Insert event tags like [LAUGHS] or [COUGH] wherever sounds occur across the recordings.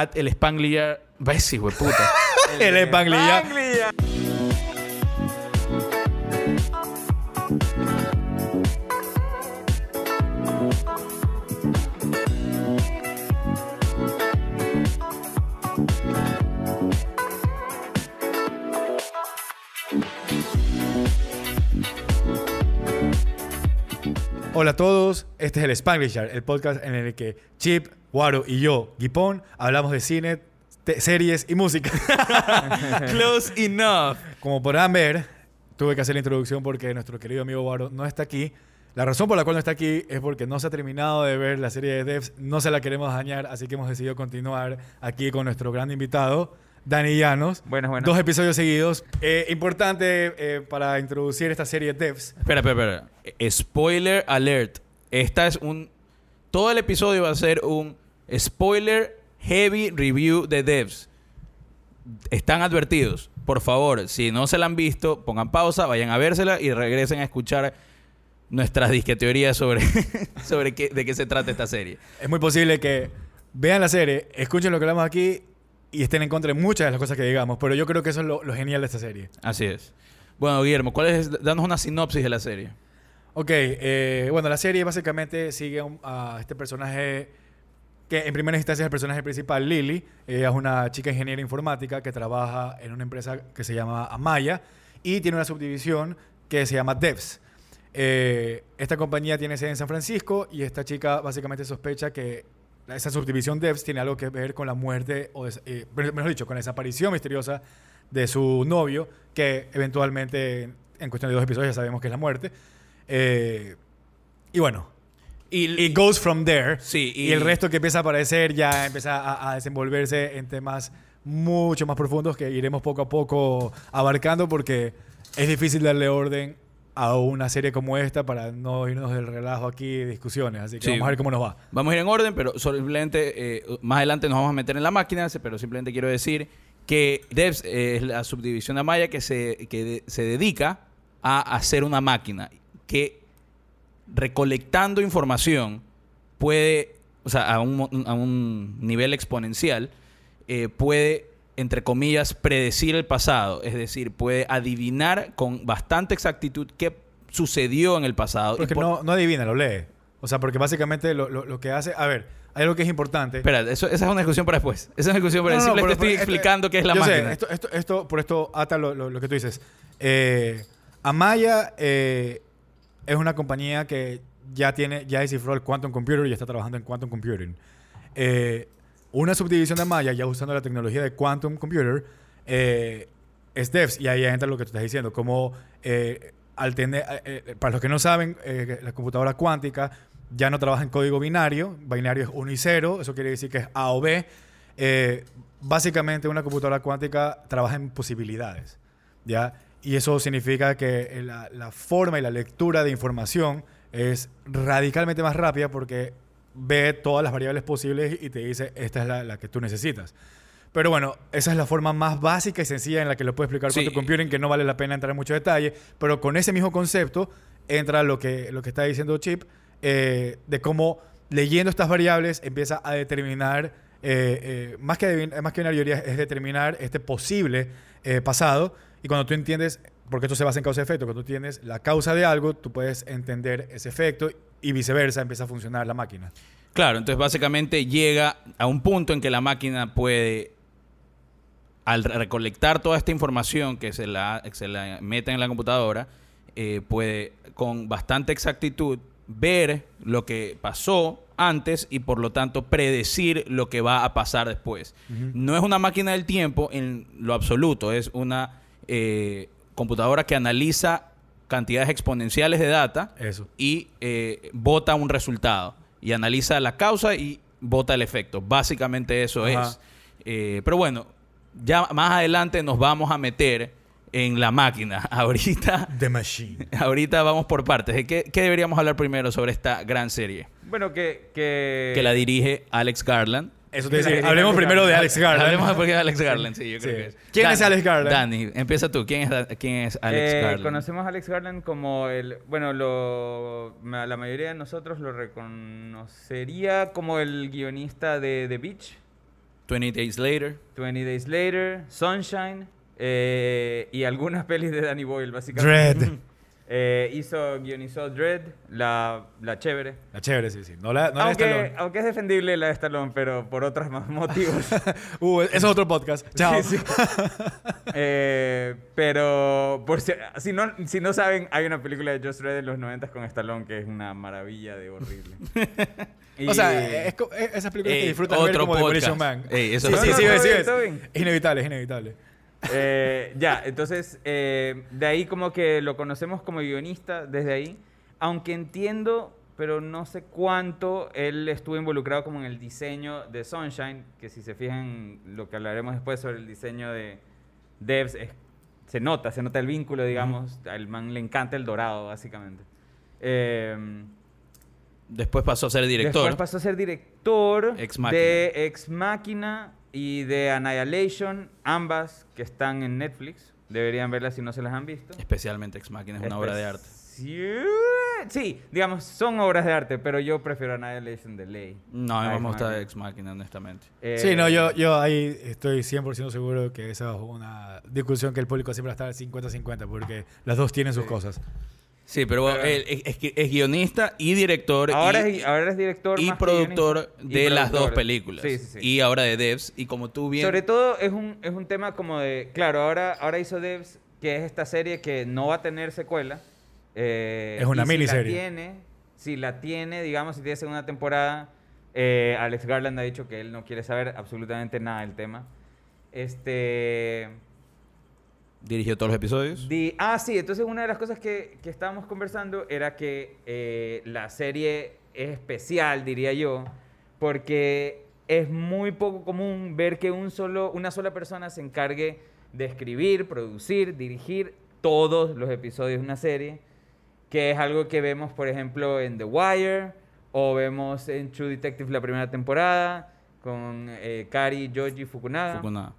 at el Spangliar. ¿Ves, hijo de puta? [LAUGHS] El. Spangliar. Hola a todos, este es el Spanglish Yard, el podcast en el que Chip, Waro y yo, Gipón, hablamos de cine, series y música. [LAUGHS] Close enough. Como podrán ver, tuve que hacer la introducción porque nuestro querido amigo Waro no está aquí. La razón por la cual no está aquí es porque no se ha terminado de ver la serie de Devs, no se la queremos dañar, así que hemos decidido continuar aquí con nuestro gran invitado, Dani Llanos. Buenas, buenas. Dos episodios seguidos. Eh, importante eh, para introducir esta serie de Devs. Espera, espera, espera. Spoiler alert. Esta es un. Todo el episodio va a ser un spoiler heavy review de devs. Están advertidos. Por favor, si no se la han visto, pongan pausa, vayan a vérsela y regresen a escuchar nuestras disque teorías sobre, [LAUGHS] sobre qué, de qué se trata esta serie. Es muy posible que vean la serie, escuchen lo que hablamos aquí y estén en contra de muchas de las cosas que digamos, pero yo creo que eso es lo, lo genial de esta serie. Así es. Bueno, Guillermo, ¿cuál es? Danos una sinopsis de la serie. Ok, eh, bueno, la serie básicamente sigue a un- a este personaje que en primera instancia es el personaje principal, Lily. Ella es una chica ingeniera informática que trabaja en una empresa que se llama Amaya y tiene una subdivisión que se llama Devs. Eh, esta compañía tiene sede en San Francisco y esta chica básicamente sospecha que esa subdivisión Devs tiene algo que ver con la muerte, o eh, mejor dicho, con la desaparición misteriosa de su novio, que eventualmente en cuestión de dos episodios ya sabemos que es la muerte. Eh, y bueno, Y, it goes from there. Sí, y, y- el resto que empieza a aparecer ya empieza a, a desenvolverse en temas mucho más profundos que iremos poco a poco abarcando porque es difícil darle orden a una serie como esta para no irnos del relajo aquí de discusiones. Así que Sí. vamos a ver cómo nos va. Vamos a ir en orden, pero simplemente eh, más adelante nos vamos a meter en la máquina, pero simplemente quiero decir que Devs eh, es la subdivisión de Amaya que se, que de- se dedica a hacer una máquina que recolectando información puede, o sea, a un, a un nivel exponencial, eh, puede, entre comillas, predecir el pasado. Es decir, puede adivinar con bastante exactitud qué sucedió en el pasado. Porque por- no, no adivina, lo lee. O sea, porque básicamente lo, lo- lo que hace... A ver, hay algo que es importante. Espera, eso- esa es una discusión para después. Esa es una discusión para No, no, Simplemente estoy pero- explicando qué es la yo sé, máquina. esto, esto, esto- por esto ata lo, lo- lo que tú dices. Eh, Amaya eh, es una compañía que ya tiene, ya descifró el quantum computer y está trabajando en quantum computing. Eh, una subdivisión de Amaya, ya usando la tecnología de quantum computer, eh, es Devs. Y ahí entra lo que tú estás diciendo. Como eh, al tener, eh, para los que no saben, la computadora cuántica ya no trabaja en código binario. Binario es 1 y 0. Eso quiere decir que es A o B. Básicamente una computadora cuántica trabaja en posibilidades. ¿ya? Y eso significa que eh, la, la forma y la lectura de información es radicalmente más rápida porque ve todas las variables posibles y te dice esta es la, la que tú necesitas. Pero bueno, esa es la forma más básica y sencilla en la que lo puede explicar Sí. quantum computing, que no vale la pena entrar en mucho detalle, pero con ese mismo concepto entra lo que, lo que está diciendo Chip, eh, de cómo leyendo estas variables empieza a determinar, eh, eh, más, que más que una teoría, es determinar este posible pasado. Y cuando tú entiendes, porque esto se basa en causa y efecto, cuando tú tienes la causa de algo, tú puedes entender ese efecto y viceversa, empieza a funcionar la máquina. Claro, entonces básicamente llega a un punto en que la máquina puede, al recolectar toda esta información que se la, se la mete en la computadora, eh, puede con bastante exactitud ver lo que pasó antes y por lo tanto predecir lo que va a pasar después. No es una máquina del tiempo en lo absoluto, es una eh, computadora que analiza cantidades exponenciales de data Eso. y eh, vota un resultado y analiza la causa y vota el efecto. Básicamente eso Ajá. es. Eh, pero bueno, ya más adelante nos vamos a meter en la máquina. [LAUGHS] Ahorita, The Machine. [LAUGHS] ahorita vamos por partes. ¿De qué, qué deberíamos hablar primero sobre esta gran serie? Bueno, que... Que, Que la dirige Alex Garland. Eso te La decía. de Hablemos primero de. Alex Garland. Hablemos de por qué es Alex Garland, sí, yo creo Sí. que es. ¿Quién es Alex Garland? Dani, empieza tú. ¿Quién es, quién es Alex Eh, Garland? Conocemos a Alex Garland como el... Bueno, lo, la mayoría de nosotros lo reconocería como el guionista de The Beach. 20 Days Later. 20 Days Later, Sunshine eh, y algunas pelis de Danny Boyle, básicamente. Dread. [LAUGHS] Eh, hizo, guionizó Dread, la, la chévere. La chévere, sí, sí. No la, no la de aunque, Stallone. aunque es defendible la de Stallone, pero por otros más [LAUGHS] motivos. Uh, eso es otro podcast. Chao. Sí, sí. [LAUGHS] Eh, pero por si, si, no, si no saben, hay una película de Just Red en los 90 con Stallone que es una maravilla de horrible. [LAUGHS] Y- O sea, es, es- esas películas que Ey, disfrutas ver otro como Demolition podcast. Man. Ey, eso sí, sí, otro sí. Es inevitable, es inevitable. Eh, ya, entonces, eh, de ahí como que lo conocemos como guionista, desde ahí. Aunque entiendo, pero no sé cuánto, él estuvo involucrado como en el diseño de Sunshine, que si se fijan lo que hablaremos después sobre el diseño de Devs, es- se nota, se nota el vínculo, digamos. Al man le encanta el dorado, básicamente. Eh, Después pasó a ser director. Después pasó a ser director Ex de Ex Machina y de Annihilation, ambas que están en Netflix. Deberían verlas si no se las han visto. Especialmente Ex Machina es una obra de arte. Sí, digamos, son obras de arte, pero yo prefiero Annihilation de ley. No, a mí me Ex gusta Machina. Ex Machina, honestamente. Eh, Sí, no, yo, yo ahí estoy 100% seguro que esa es una discusión que el público siempre va a estar 50-50 porque las dos tienen sus Sí. cosas. Sí, pero Pero- él es, guionista y director Ahora, y, es, ahora es director y más productor guionista. de Y las dos películas. Sí, sí, sí. Y ahora de Devs. Y como tú bien... Sobre todo es un, es un tema como de, claro, ahora, ahora hizo Devs, que es esta serie que no va a tener secuela. eh, Es una y si miniserie. la tiene, si la tiene, digamos, si tiene segunda temporada, eh, Alex Garland ha dicho que él no quiere saber absolutamente nada del tema. Este... Dirigió todos los episodios. Di- ah, sí, entonces una de las cosas que, que estábamos conversando era que eh, la serie es especial, diría yo, porque es muy poco común ver que un solo, una sola persona se encargue de escribir, producir, dirigir todos los episodios de una serie, que es algo que vemos, por ejemplo, en The Wire, o vemos en True Detective la primera temporada, con eh, Kari Yoji Fukunaga. Fukunaga.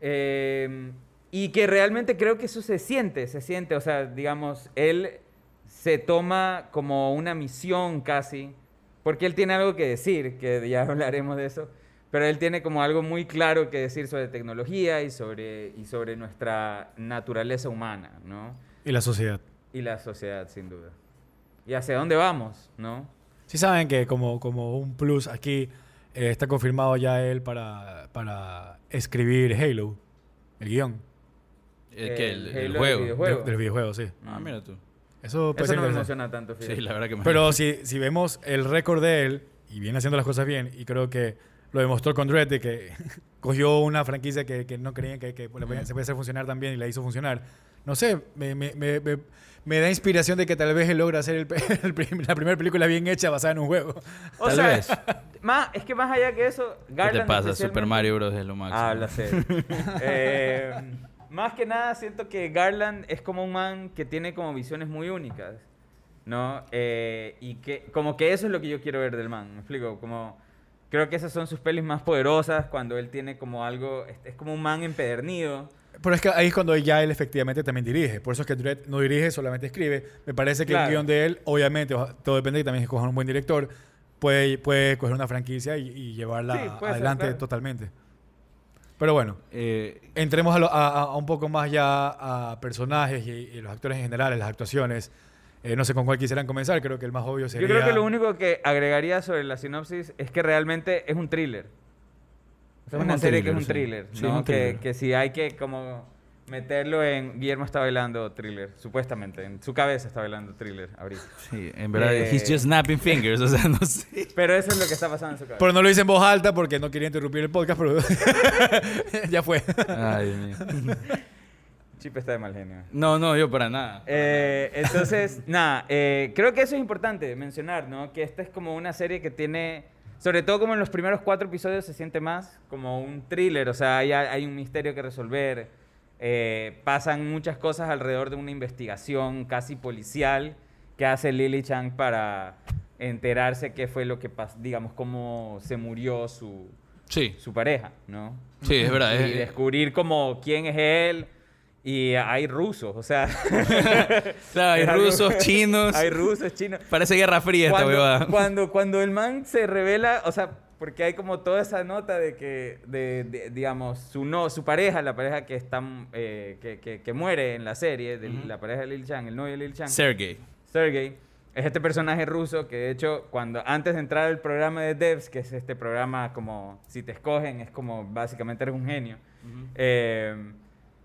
Eh, y que realmente creo que eso se siente, se siente, o sea, digamos, él se toma como una misión casi, porque él tiene algo que decir, que ya [LAUGHS] hablaremos de eso, pero él tiene como algo muy claro que decir sobre tecnología y sobre, y sobre nuestra naturaleza humana, ¿no? Y la sociedad. Y la sociedad, sin duda. Y hacia dónde vamos, ¿no? Sí saben que como, como un plus aquí eh, está confirmado ya él para, para escribir Halo, el guion ¿El qué? El El, el Halo del juego. videojuego. del, del videojuego, sí. Ah, mira tú. Eso puede Eso ser no me emociona tanto, Sí, la verdad que me... Pero si, si vemos el récord de él y viene haciendo las cosas bien, y creo que lo demostró con Dredd, de que [LAUGHS] cogió una franquicia que, que no creían que, que podía- se podía hacer funcionar tan bien y la hizo funcionar. No sé, me, me, me, me- me da inspiración de que tal vez él logra hacer el [LAUGHS] el prim- la primera película bien hecha basada en un juego. [LAUGHS] O Tal sea, vez. Más, es que más allá que eso, ¿Qué Garland te pasa? Super Mario Bros. es lo máximo. Habla serio. Eh, más que nada, siento que Garland es como un man que tiene como visiones muy únicas, ¿no? Eh, y que como que eso es lo que yo quiero ver del man, ¿me explico? Como, creo que esas son sus pelis más poderosas cuando él tiene como algo, es, es como un man empedernido. Pero es que ahí es cuando ya él efectivamente también dirige. Por eso es que Dredd no dirige, solamente escribe. Me parece que Claro. el guion de él, obviamente, todo depende de que también escojan un buen director, puede, puede coger una franquicia y, y llevarla Sí, puede ser, adelante claro. totalmente. Pero bueno, Eh, entremos a, lo- a- un poco más ya a personajes y, y los actores en general, las actuaciones. Eh, no sé con cuál quisieran comenzar, creo que el más obvio sería... Yo creo que lo único que agregaría sobre la sinopsis es que realmente es un thriller. O sea, Es una un serie que es un sí. thriller, Sí, ¿no? es un que, que si hay que como meterlo en... Guillermo está bailando thriller, supuestamente. En su cabeza está bailando thriller ahorita. sí, en verdad, Eh. he's just snapping fingers, o sea, no sé. Pero eso es lo que está pasando en su cabeza. Pero no lo hice en voz alta porque no quería interrumpir el podcast, pero [LAUGHS] ya fue. Ay, Dios mío. [LAUGHS] Chip está de mal genio. No, no, yo para nada. Eh, entonces, [LAUGHS] nada, eh, creo que eso es importante mencionar, ¿no? Que esta es como una serie que tiene, sobre todo como en los primeros cuatro episodios se siente más como un thriller, o sea, hay, hay un misterio que resolver, eh, pasan muchas cosas alrededor de una investigación casi policial que hace Lily Chang para enterarse qué fue lo que pasó, digamos, cómo se murió su, Sí, su pareja, ¿no? sí, es verdad. Y es- descubrir como quién es él. Y hay rusos, o sea. [LAUGHS] claro, hay es algo- rusos, chinos. [LAUGHS] Hay rusos, chinos. Parece Guerra Fría esta Cuando, huevada. cuando, cuando el man se revela, o sea, porque hay como toda esa nota de que, de, de- digamos, su no, su pareja, la pareja que está, eh, que, que- que muere en la serie, de Ujú. la pareja de Lil Chang, el novio de Lil Chang, Sergey. Sergey, es este personaje ruso que de hecho cuando antes de entrar al programa de Devs, que es este programa como si te escogen, es como básicamente eres un genio, eh,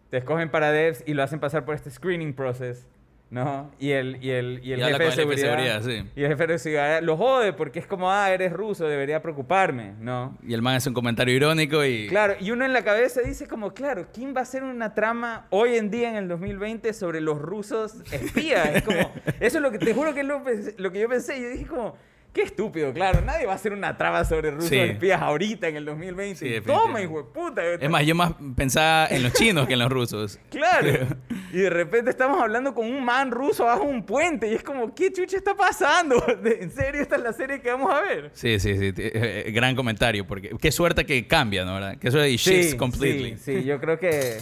te escogen para Devs y lo hacen pasar por este screening process, ¿no? Y el, y el, y el Y jefe de con el jefe de seguridad, seguridad, sí. y el jefe de seguridad lo jode porque es como, ah, eres ruso, debería preocuparme, ¿no? Y el man hace un comentario irónico y... Claro, y uno en la cabeza dice como, claro, ¿quién va a hacer una trama hoy en día en el 2020 sobre los rusos espías? Es como, eso es lo que te juro que es lo, lo que yo pensé. Yo dije como, qué estúpido, claro, nadie va a hacer una trama sobre rusos Sí. espías ahorita en el 2020. Sí, Toma, hijo de puta. Es más, yo más pensaba en los chinos que en los rusos. [LAUGHS] Claro. [LAUGHS] Y de repente estamos hablando con un man ruso bajo un puente y es como, ¿qué chucha está pasando? [LAUGHS] ¿En serio esta es la serie que vamos a ver? Sí, sí, sí. eh, eh, gran comentario. Porque qué suerte que cambia, ¿no? ¿verdad? Qué suerte y shifts completely. Sí, sí, yo creo que...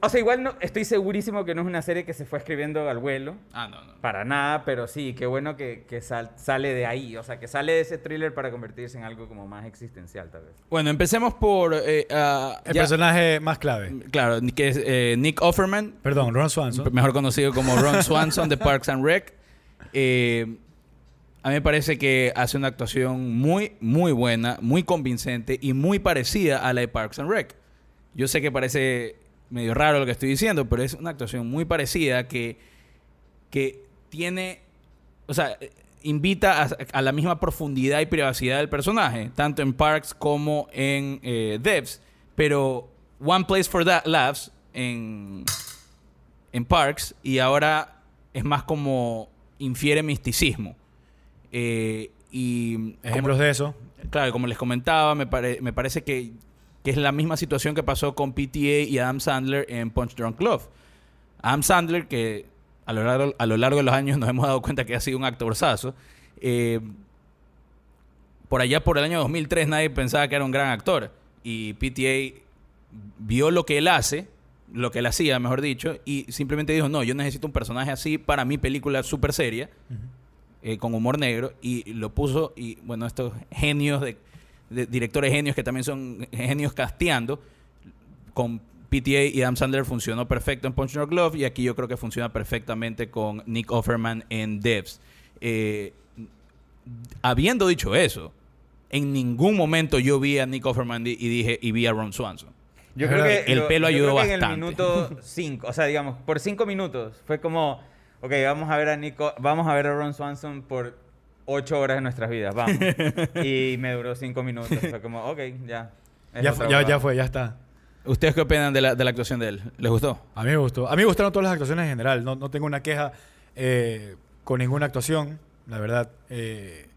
O sea, igual no, estoy segurísimo que no es una serie que se fue escribiendo al vuelo. Ah, no, no. Para nada, pero sí, qué bueno que, que sal- sale de ahí. O sea, que sale de ese thriller para convertirse en algo como más existencial, tal vez. Bueno, empecemos por... eh, ah, El ya- personaje más clave. Claro, que es eh, Nick Offerman. Perdón, Ron Swanson. mejor conocido como Ron [LAUGHS] Swanson de Parks and Rec. Eh, a mí me parece que hace una actuación muy, muy buena, muy convincente y muy parecida a la de Parks and Rec. Yo sé que parece medio raro lo que estoy diciendo, pero es una actuación muy parecida que, que tiene, o sea, invita a, a la misma profundidad y privacidad del personaje, tanto en Parks como en eh, Devs. Pero One Place for That Laughs en, en Parks y ahora es más como infiere misticismo. Eh, y como- Ejemplos de eso. Claro, como les comentaba, me, pare- me parece que, que es la misma situación que pasó con PTA y Adam Sandler en Punch Drunk Love. Adam Sandler, que a lo largo, a lo largo de los años nos hemos dado cuenta que ha sido un actorzazo, eh, por allá por el año 2003 nadie pensaba que era un gran actor. Y PTA vio lo que él hace, lo que él hacía, mejor dicho, y simplemente dijo, no, yo necesito un personaje así para mi película súper seria eh, con humor negro y lo puso y bueno estos genios de, de- directores genios que también son genios casteando. Con PTA y Adam Sandler funcionó perfecto en Punch Drunk Love y aquí yo creo que funciona perfectamente con Nick Offerman en Devs. Eh, habiendo dicho eso en ningún momento yo vi a Nick Offerman y dije y vi a Ron Swanson. Yo creo que El lo- pelo yo ayudó creo que En bastante. el minuto [LAUGHS] 5, o sea, digamos, por 5 minutos fue como, ok, vamos a ver a Nico, vamos a ver a Ron Swanson por 8 horas de nuestras vidas, vamos. [LAUGHS] y me duró 5 minutos, fue como, ok, ya. Ya, fue, ya, ya fue, ya está. ¿Ustedes qué opinan de la, de la actuación de él? ¿Les gustó? A mí me gustó. A mí me gustaron todas las actuaciones en general. No, no tengo una queja eh, con ninguna actuación, la verdad. Eh,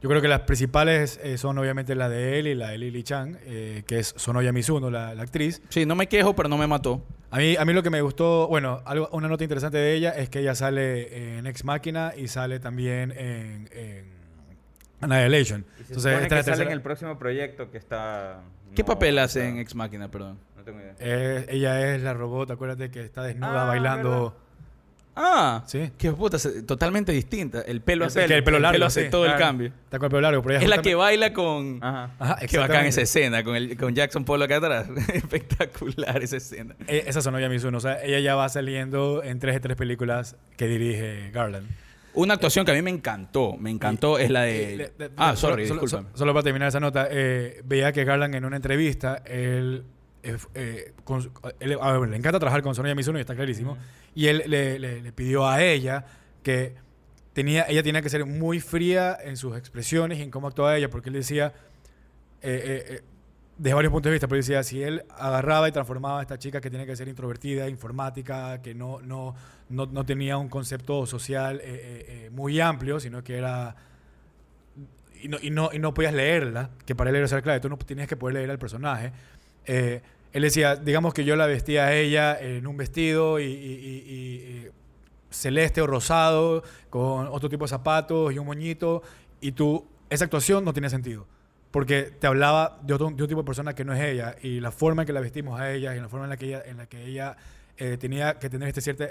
yo creo que las principales eh, son obviamente la de él y la de Lily Chang, eh, que es Sonoya Mizuno, la, la actriz. Sí, no me quejo, pero no me mató. A mí, a mí lo que me gustó, bueno, algo, una nota interesante de ella es que ella sale en Ex Machina y sale también en, en Annihilation. Y se Entonces, esta que es la sale en el próximo proyecto que está... ¿Qué no, papel hace está- en Ex Máquina, perdón? No tengo idea. Eh, ella es la robot, acuérdate que está desnuda Ah, bailando. Ah, Sí. qué puta, totalmente distinta. El pelo El hace, pelo, el pelo largo, hace sí. todo el cambio. Está con el pelo largo, pero ella Es la que baila con... Ajá. Ajá, Qué bacán esa escena, con, el, con Jackson Polo acá atrás. [LAUGHS] Espectacular esa escena. Eh, Esa Sonoya Mizuno. O sea, ella ya va saliendo en tres de tres películas que dirige Garland. Una actuación que a mí me encantó, me encantó, es la de... Le- le- ah, sorry, solo- solo para terminar esa nota, eh, veía que Garland en una entrevista, él, eh, eh, con su- él- a ver, le encanta trabajar con Sonoya Mizuno y está clarísimo. Y él le, le- le pidió a ella que tenía, ella tenía que ser muy fría en sus expresiones y en cómo actuaba ella, porque él decía, eh, eh, desde varios puntos de vista, pero decía, si él agarraba y transformaba a esta chica que tiene que ser introvertida, informática, que no, no, no, no tenía un concepto social muy amplio, sino que era... Y no, y, no, y no podías leerla, que para él era ser clave, tú no tenías que poder leer al personaje. Eh, él decía, digamos que yo la vestía a ella en un vestido y, celeste o rosado, con otro tipo de zapatos y un moñito, y tú, esa actuación no tenía sentido, porque te hablaba de, otro, de un tipo de persona que no es ella, y la forma en que la vestimos a ella, y la forma en la que ella, en la que ella eh, tenía que tener este cierta,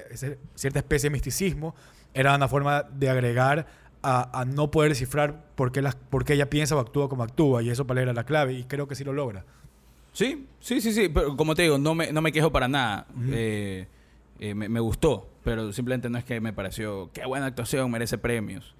cierta especie de misticismo, era una forma de agregar a, no poder descifrar por qué, por qué ella piensa o actúa como actúa. Y eso para él era la clave. Y creo que sí lo logra. Sí, sí, sí, sí. Pero como te digo, no me, no me quejo para nada. Eh, eh, me, me gustó, pero simplemente no es que me pareció, qué buena actuación, merece premios.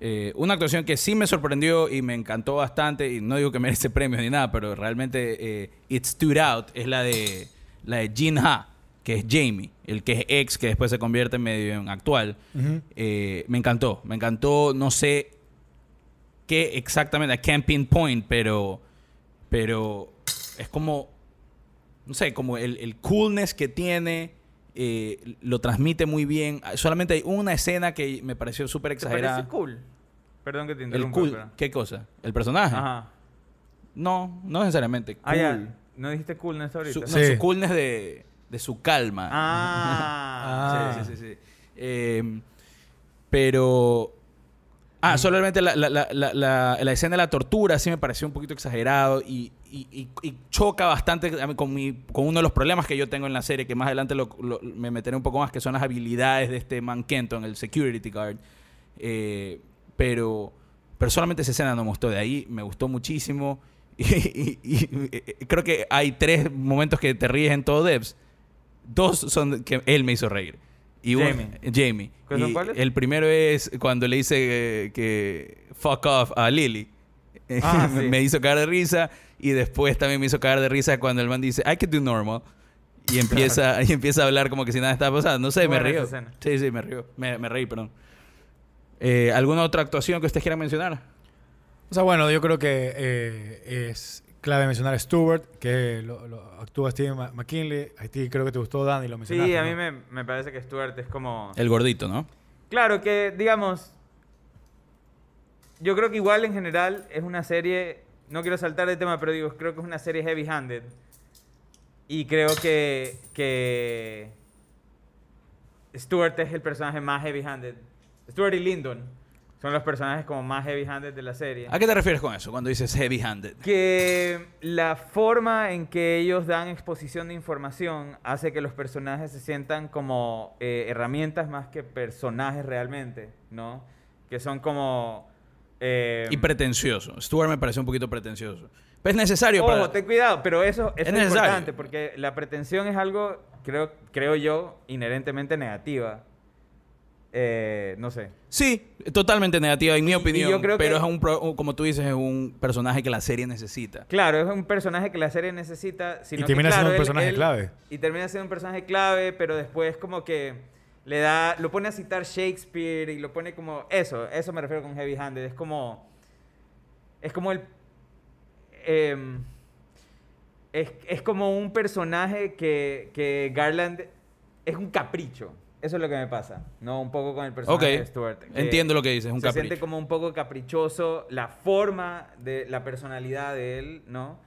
Eh, una actuación que sí me sorprendió y me encantó bastante, y no digo que [LAUGHS] merece premios ni nada, pero realmente it stood out, es la de, la de Jin Ha, que es Jamie, el que es ex, que después se convierte en medio en actual. Me encantó, me encantó, no sé qué exactamente, I can't pinpoint, pero, pero es como, no sé, como el, el coolness que tiene, eh, lo transmite muy bien. Solamente hay una escena que me pareció súper ¿Te exagerada. parece cool? Perdón que te El interrumpa. cool, pero- ¿qué cosa? ¿El personaje? Ajá. No, no necesariamente. Ah, ya. ¿No dijiste coolness ahorita? Su, no, Sí. su coolness de, de su calma. Ah. [LAUGHS] Ah. Sí, sí, sí. sí. Eh, pero. Ah, solamente la, la, la, la, la- la escena de la tortura sí me pareció un poquito exagerado y, y- y- y choca bastante con, mi, con uno de los problemas que yo tengo en la serie, que más adelante lo- lo- me meteré un poco más, que son las habilidades de este man Kenton, el security guard. Eh, pero, pero solamente esa escena no me gustó. De ahí me gustó muchísimo. [LAUGHS] Y, y creo que hay tres momentos que te ríes en todo Devs. Dos son que él me hizo reír. Y uno- Jamie. [LAUGHS] Jamie. ¿Cuáles son Y el primero es cuando le dice que, que fuck off a Lily. [LAUGHS] Ah, me, sí. me hizo caer de risa. Y después también me hizo caer de risa cuando el man dice, I can do normal. Y empieza, [LAUGHS] y empieza a hablar como que si nada estaba pasando. No sé, me río. Sí, sí, me río. Me, me reí, perdón. Eh, ¿Alguna otra actuación que ustedes quieran mencionar? O sea, bueno, yo creo que eh, es clave mencionar a Stewart, que lo, lo actúa Steve McKinley. A ti creo que te gustó, Dan, y lo mencionaste. Sí, a ¿no? mí me, me parece que Stuart es como... El gordito, ¿no? Claro que, digamos, yo creo que igual en general es una serie, no quiero saltar de tema, pero digo, creo que es una serie heavy-handed. Y creo que, que Stuart es el personaje más heavy-handed. Stuart y Lyndon son los personajes como más heavy-handed de la serie. ¿A qué te refieres con eso cuando dices heavy-handed? Que la forma en que ellos dan exposición de información hace que los personajes se sientan como eh, herramientas más que personajes realmente, ¿no? Que son como... eh, Y pretencioso. Stuart me pareció un poquito pretencioso. Pero es necesario Ojo, para... ten cuidado, pero eso, eso Es es, necesario. importante porque la pretensión es algo, creo, creo yo, inherentemente negativa. Eh, no sé. Sí, totalmente negativa en mi Y- y opinión. yo creo pero que- es un, pro- como tú dices, es un personaje que la serie necesita. Claro, es un personaje que la serie necesita. Sino Y termina que, siendo claro, un él- personaje él- clave. Y termina siendo un personaje clave, pero después como que le da, lo pone a citar Shakespeare y lo pone como eso, eso me refiero con heavy handed, es como, es como el, em, es, es como un personaje que, que Garland es un capricho. Eso es lo que me pasa, ¿no? Un poco con el personaje de Stuart. entiendo lo que dices, un se capricho. siente como un poco caprichoso la forma de la personalidad de él, ¿no?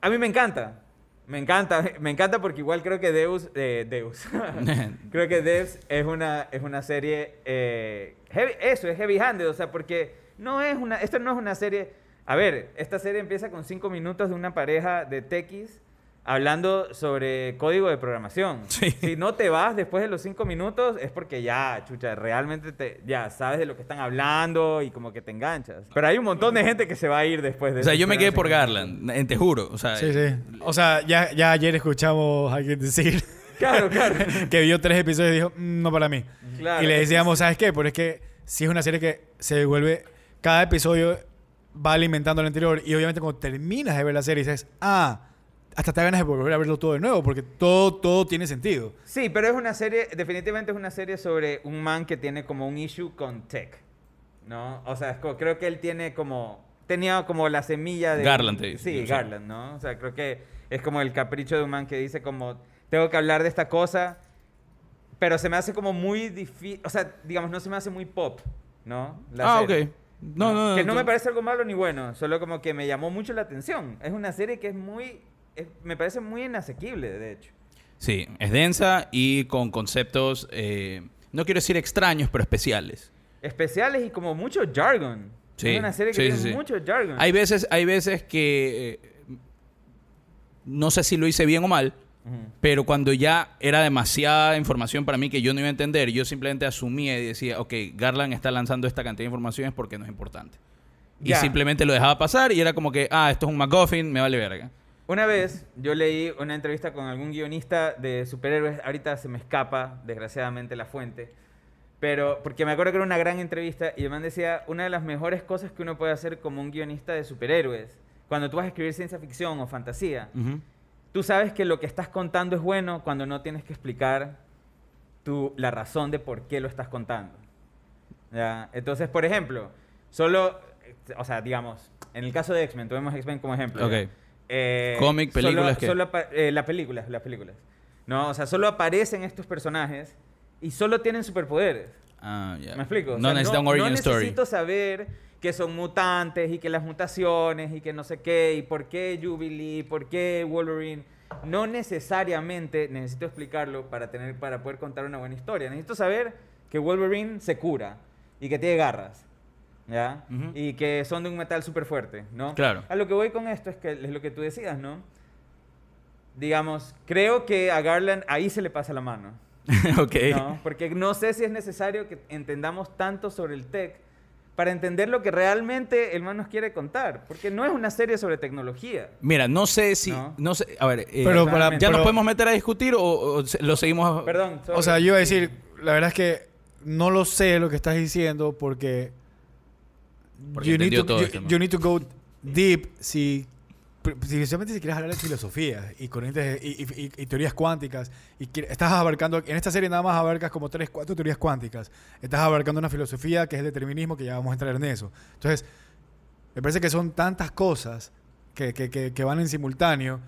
A mí me encanta. Me encanta, me encanta porque igual creo que Deus, eh, Deus, [LAUGHS] [LAUGHS] creo que Devs es una, es una serie, eh, heavy- eso, es heavy handed, o sea, porque no es una, esta no es una serie, a ver, esta serie empieza con cinco minutos de una pareja de techies hablando sobre código de programación. [LAUGHS] Sí. Si no te vas después de los cinco minutos es porque ya, chucha, realmente te, ya sabes de lo que están hablando y como que te enganchas. Pero hay un montón de gente que se va a ir después de O sea, yo me quedé por. Garland, te juro. O sea, Sí, sí. O sea, ya, ya ayer escuchamos a alguien decir [LAUGHS] Claro, claro. [LAUGHS] que vio tres episodios y dijo, "Mm, no para mí. Claro. Y le decíamos, ¿sabes qué? Pero es que si es una serie que se vuelve, cada episodio va alimentando al anterior y obviamente cuando terminas de ver la serie dices, ah, hasta te ganas de volver a verlo todo de nuevo porque todo, todo tiene sentido. Sí, pero es una serie, definitivamente es una serie sobre un man que tiene como un issue con tech, ¿no? O sea, es co- creo que él tiene como, tenía como la semilla de... Garland, te dice, Sí. Garland, ¿no? O sea, creo que es como el capricho de un man que dice como, tengo que hablar de esta cosa, pero se me hace como muy difícil, o sea, digamos, no se me hace muy pop, ¿no? La ah, serie. ok. No, no, no. Que no me no. parece algo malo ni bueno, solo como que me llamó mucho la atención. Es una serie que es muy, es- me parece muy inasequible, de hecho. Sí, es densa y con conceptos, eh, no quiero decir extraños, pero especiales. especiales y como mucho jargon. Sí, es una serie que sí, tiene sí, mucho jargon. Hay veces, hay veces que eh, no sé si lo hice bien o mal, Ujú. Pero cuando ya era demasiada información para mí que yo no iba a entender, yo simplemente asumía y decía, ok, Garland está lanzando esta cantidad de información es porque no es importante. Y Ya. simplemente lo dejaba pasar y era como que, ah, esto es un MacGuffin, me vale verga. Una vez yo leí una entrevista con algún guionista de superhéroes, ahorita se me escapa desgraciadamente la fuente, pero porque me acuerdo que era una gran entrevista y el man decía, una de las mejores cosas que uno puede hacer como un guionista de superhéroes, cuando tú vas a escribir ciencia ficción o fantasía, tú sabes que lo que estás contando es bueno cuando no tienes que explicar tu, la razón de por qué lo estás contando. ¿Ya? Entonces, por ejemplo, solo, o sea, digamos, en el caso de X-Men, tomemos X-Men como ejemplo. ¿ya? Eh, Cómic, solo- películas, ¿qué? Solo, eh, las películas, las películas. No, o sea, solo aparecen estos personajes y solo tienen superpoderes. Ah, ya. ¿Me explico? O No un origin no story. necesito saber que son mutantes y que las mutaciones y que no sé qué y por qué Jubilee, y por qué Wolverine. No necesariamente necesito explicarlo para, tener, para poder contar una buena historia. Necesito saber que Wolverine se cura y que tiene garras. ¿Ya? Ujú. Y que son de un metal súper fuerte, ¿no? Claro. A lo que voy con esto es que es lo que tú decías, ¿no? Digamos, creo que a Garland ahí se le pasa la mano. [LAUGHS] ok. No, porque no sé si es necesario que entendamos tanto sobre el tech para entender lo que realmente el man nos quiere contar. Porque no es una serie sobre tecnología. Mira, no sé si... No, No. sé... A ver, eh, Pero para- ¿ya nos pero- podemos meter a discutir o, o lo seguimos...? Perdón. O sea, yo iba a decir, la verdad es que no lo sé lo que estás diciendo Porque you, need to, todo you- el tema. you need to go deep si especialmente si quieres hablar de filosofía y corrientes y, y- y- teorías cuánticas y quiere- estás abarcando en esta serie nada más abarcas como tres cuatro teorías cuánticas estás abarcando una filosofía que es el determinismo que ya vamos a entrar en eso entonces me parece que son tantas cosas que, que- que- que van en simultáneo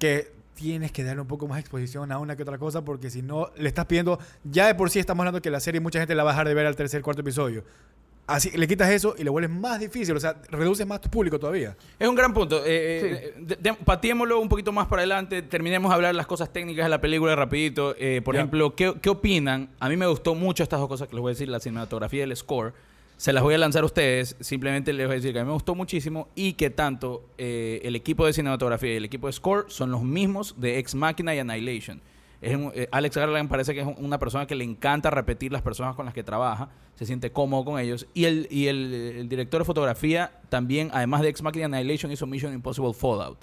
que tienes que darle un poco más exposición a una que otra cosa porque si no le estás pidiendo, ya de por sí estamos hablando que la serie mucha gente la va a dejar de ver al tercer, cuarto episodio. Así le quitas eso y le vuelves más difícil, o sea, reduces más tu público todavía. Es un gran punto. Eh, eh, de- de- pateémoslo un poquito más para adelante. Terminemos de hablar las cosas técnicas de la película rapidito. Eh, por ejemplo, ¿qué, qué opinan? A mí me gustó mucho estas dos cosas que les voy a decir, la cinematografía y el score. Se las voy a lanzar a ustedes. Simplemente les voy a decir que a mí me gustó muchísimo y que tanto eh, el equipo de cinematografía y el equipo de score son los mismos de Ex Machina y Annihilation. Eh, Alex Garland parece que es un- una persona que le encanta repetir las personas con las que trabaja, se siente cómodo con ellos. Y el, director de fotografía también, además de Ex Machina Annihilation, hizo Mission Impossible Fallout.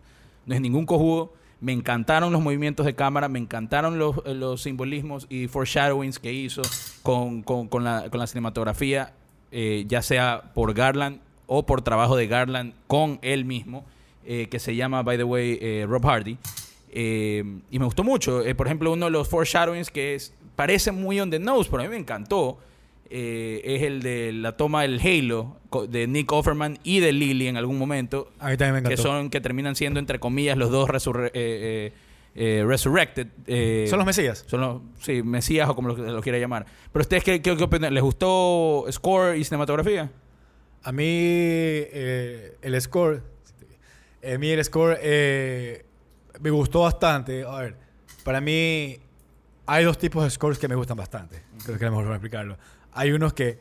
No es ningún cojudo. Me encantaron los movimientos de cámara, me encantaron los, eh, simbolismos y foreshadowings que hizo con, la, cinematografía, eh, ya sea por Garland o por trabajo de Garland con él mismo, que se llama, by the way, Rob Hardy. Eh, y me gustó mucho. Eh, por ejemplo, uno de los foreshadowings que es, parece muy on the nose, pero a mí me encantó. eh, es el de la toma del Halo de Nick Offerman y de Lily en algún momento. A mí también me Que encantó. son, que terminan siendo, entre comillas, los dos resurre- resurrected. Son los Mesías. son los, sí, mesías o como lo, lo quiera llamar. Pero ustedes, ¿qué, qué, qué opinan? ¿Les gustó score y cinematografía? A mí el score, a mí el score me gustó bastante. A ver, para mí hay dos tipos de scores que me gustan bastante. Creo que es mejor explicarlo. Hay unos que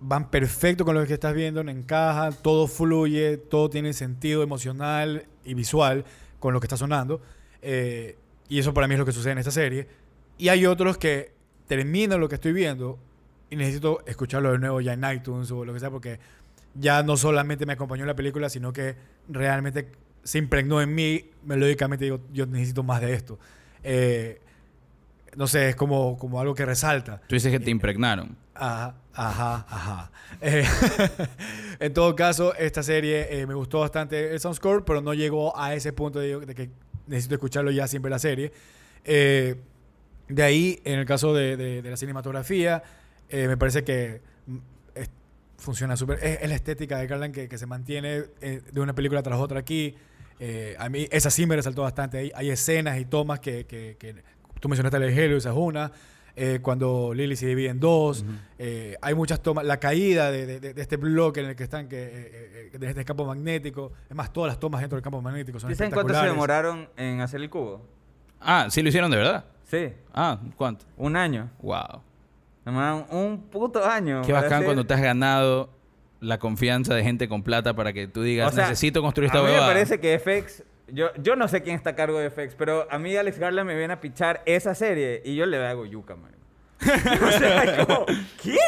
van perfecto con lo que estás viendo, encajan, todo fluye, todo tiene sentido emocional y visual con lo que está sonando. Eh, y eso para mí es lo que sucede en esta serie. Y hay otros que terminan lo que estoy viendo y necesito escucharlo de nuevo ya en iTunes o lo que sea, porque ya no solamente me acompañó en la película, sino que realmente se impregnó en mí melódicamente. Digo, yo necesito más de esto. Eh, no sé, es como, como algo que resalta. Tú dices que te impregnaron. Ajá, ajá, ajá. Eh, [LAUGHS] en todo caso, esta serie eh, me gustó bastante el soundscore, pero no llegó a ese punto de, de que necesito escucharlo ya siempre la serie. Eh, de ahí, en el caso de, de- de la cinematografía, eh, me parece que mm, es- funciona súper. Es, es la estética de Garland que, que se mantiene eh, de una película tras otra aquí. Eh, a mí, esa sí me resaltó bastante. Hay, hay escenas y tomas que, que- que- tú mencionaste el Helio, esa es una. Eh, cuando Lily se divide en dos. Eh, hay muchas tomas. La caída de, de- este bloque en el que están, que, eh, eh, de este campo magnético. Es más, todas las tomas dentro del campo magnético son ¿Dicen cuánto se demoraron en hacer el cubo? Ah, sí lo hicieron de verdad. Sí, Ah, ¿cuánto? un año. Wow. Demoraron un puto año. Qué bacán hacer- cuando te has ganado la confianza de gente con plata para que tú digas, O sea, necesito construir esta A mí me huevada". parece que FX yo, yo no sé quién está a cargo de FX, pero a mí Alex Garland me viene a pichar esa serie y yo le hago yuca, man. [LAUGHS] o sea, es como, ¿qué?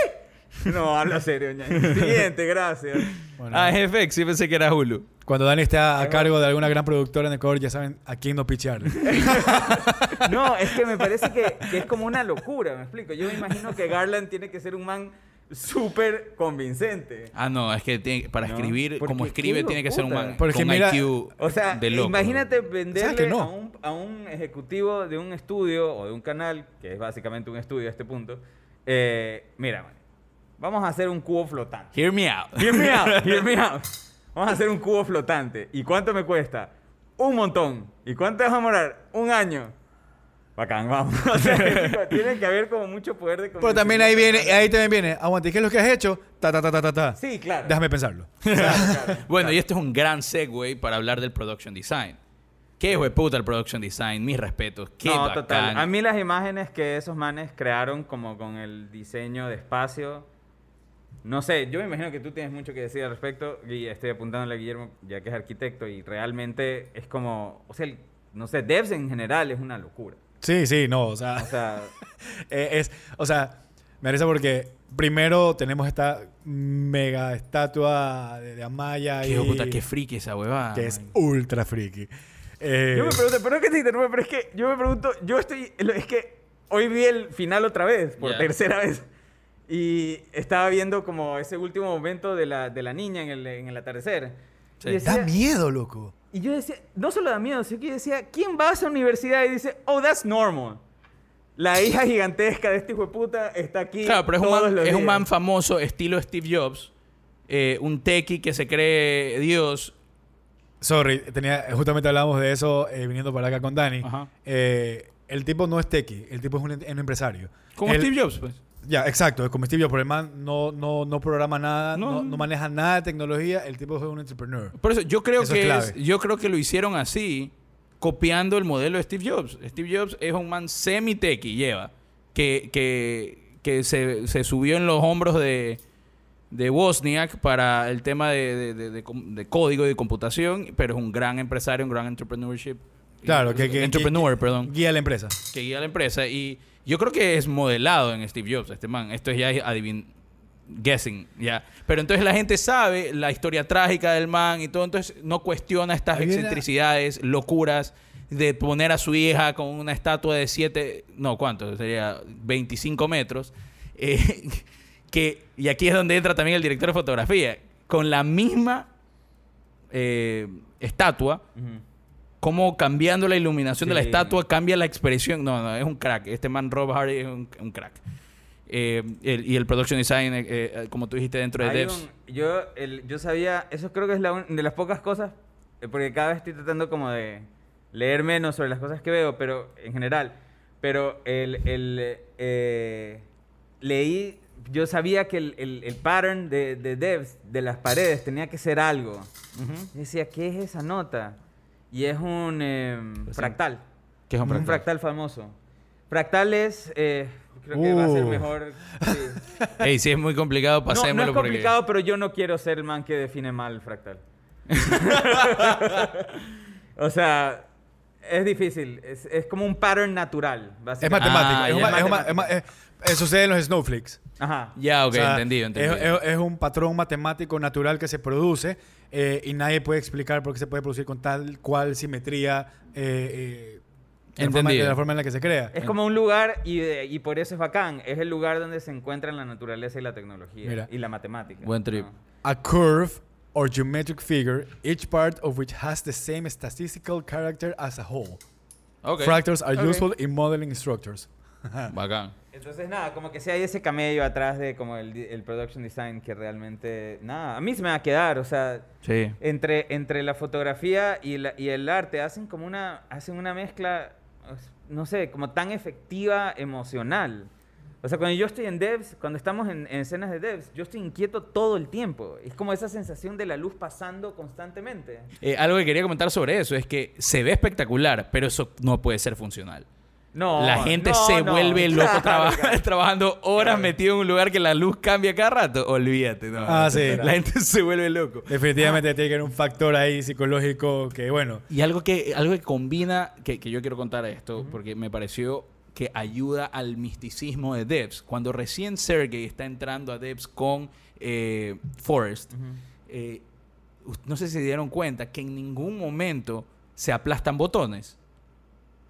No, habla serio, ñaño. Siguiente, gracias. Bueno, Ah, es FX, sí pensé que era Hulu. Cuando Dani está a cargo de alguna gran productora en Ecuador, ya saben a quién no picharle. [LAUGHS] No, es que me parece que, que es como una locura, me explico. Yo me imagino que Garland tiene que ser un man súper convincente. Ah, no, es que tiene- para No, escribir, porque como escribe, tiene que ser un man Porque con mira- IQ O sea, de loco. imagínate ¿Sabes venderle no? a, un, a un ejecutivo de un estudio o de un canal, que es básicamente un estudio a este punto, eh, mira, man, vamos a hacer un cubo flotante. Hear me out. Hear me out, [LAUGHS] hear me out. Vamos a hacer un cubo flotante. ¿Y cuánto me cuesta? Un montón. ¿Y cuánto vas a demorar? Un año. Bacán, vamos. [LAUGHS] O sea, [LAUGHS] tiene que haber como mucho poder de Pero también ahí viene, ahí también viene, aguante, ¿qué es lo que has hecho? Ta, ta, ta, ta, ta, ta. Sí, claro. Déjame pensarlo. [LAUGHS] Claro, claro, Bueno, claro. y este es un gran segue para hablar del production design. Qué puta el production design, mis respetos. Qué no, bacán. total. A mí las imágenes que esos manes crearon como con el diseño de espacio, no sé, yo me imagino que tú tienes mucho que decir al respecto y estoy apuntándole a Guillermo ya que es arquitecto y realmente es como, o sea, el- no sé, devs en general es una locura. Sí, sí, no, o sea, O sea, [LAUGHS] eh, es, o sea, me parece porque primero tenemos esta mega estatua de, de Amaya Qué y, puta, qué friki esa huevada. que es man. ultra friki. Eh, yo me pregunto, pero que te interrumpa, pero es que yo me pregunto, yo estoy, es que hoy vi el final otra vez, por Ya. tercera vez. Y estaba viendo como ese último momento de la, de la niña en el, en el atardecer. Sí. Y decía- da miedo, loco. Y yo decía, no solo da miedo, sino que yo decía, ¿quién va a esa universidad y dice, oh, that's normal? La hija gigantesca de este hijo de puta está aquí. Claro, pero es un, man, los es un días". man famoso, estilo Steve Jobs. eh, un techie que se cree Dios. Sorry, tenía, justamente hablábamos de eso eh, viniendo para acá con Dani. Ajá. Eh, el tipo no es techie, el tipo es un, un empresario. Como Steve Jobs, pues. Ya, exacto, Steve Jobs, pero el man no, no, no programa nada, No. no, no maneja nada de tecnología, el tipo es un entrepreneur. Por eso yo creo Eso es que clave. es- yo creo que lo hicieron así, copiando el modelo de Steve Jobs. Steve Jobs es un man semi-techie, lleva, que, que, que se, se subió en los hombros de, de Wozniak para el tema de, de- de- de com- de código y de computación, pero es un gran empresario, un gran entrepreneurship. Claro, que, que entrepreneur, que- perdón, Guía a la empresa. que guía a la empresa. Y yo creo que es modelado en Steve Jobs, este man. Esto es ya adivin guessing, ya. Pero entonces la gente sabe la historia trágica del man y todo, entonces no cuestiona estas excentricidades, locuras de poner a su hija con una estatua de 7, no, ¿cuánto? Sería 25 metros. eh, [LAUGHS] que, y aquí es donde entra también el director de fotografía. Con la misma eh, estatua. Cómo cambiando la iluminación de la estatua cambia la expresión. No, no, es un crack. Este man Rob Hardy es un, un crack. Eh, el- y el production design, eh, eh, como tú dijiste, dentro de Hay devs. un- yo, el- yo sabía, eso creo que es la un- de las pocas cosas, eh, porque cada vez estoy tratando como de leer menos sobre las cosas que veo, pero en general. Pero el, el, leí, yo sabía que el, pattern de, de devs de las paredes tenía que ser algo. Decía, ¿qué es esa nota? Y es un eh, Pues fractal. ¿Qué es un Un fractal? fractal famoso. Fractal es, eh, creo que va a ser Uh. mejor. [LAUGHS] sí. Ey, si es muy complicado, No, pasémoslo no es porque- complicado, pero yo no quiero ser el man que define mal el fractal. [LAUGHS] o sea, es difícil. Es, es como un pattern natural, Es básicamente. matemático. Ah, es un ya. ma- es ma- es ma- es- eh, sucede en los snowflakes. Ajá. Ya, ok, O sea, entendido, es- entendido. Es, es un patrón matemático natural que se produce eh, y nadie puede explicar por qué se puede producir con tal cual simetría eh, eh, de, la forma, Entendido. de la forma en la que se crea. Es como un lugar, y, de- y por eso es bacán, es el lugar donde se encuentran la naturaleza y la tecnología. Mira. y la matemática. Buen trip. ¿no? A curve or geometric figure, each part of which has the same statistical character as a whole. Ok, Fractals are Ok. useful in modeling structures. [LAUGHS] bacán. Entonces, nada, como que si hay ese camello atrás de como el, el production design que realmente, nada, a mí se me va a quedar, o sea, Sí. entre, entre la fotografía y, la- y el arte hacen como una, hacen una mezcla, no sé, como tan efectiva emocional. O sea, cuando yo estoy en devs, cuando estamos en, en escenas de devs, yo estoy inquieto todo el tiempo. Es como esa sensación de la luz pasando constantemente. Eh, algo que quería comentar sobre eso es que se ve espectacular, pero eso no puede ser funcional. No, la gente no, se no, vuelve [LAUGHS] loco claro, traba- claro. trabajando horas Claro. metido en un lugar que la luz cambia cada rato. Olvídate, no. Ah, sí. La gente se vuelve loco. Definitivamente tiene que haber un factor ahí psicológico que, bueno, Y algo que, algo que combina, que, que yo quiero contar esto, porque me pareció que ayuda al misticismo de Devs. Cuando recién Sergey está entrando a Devs con eh, Forrest, eh, no sé si se dieron cuenta que en ningún momento se aplastan botones.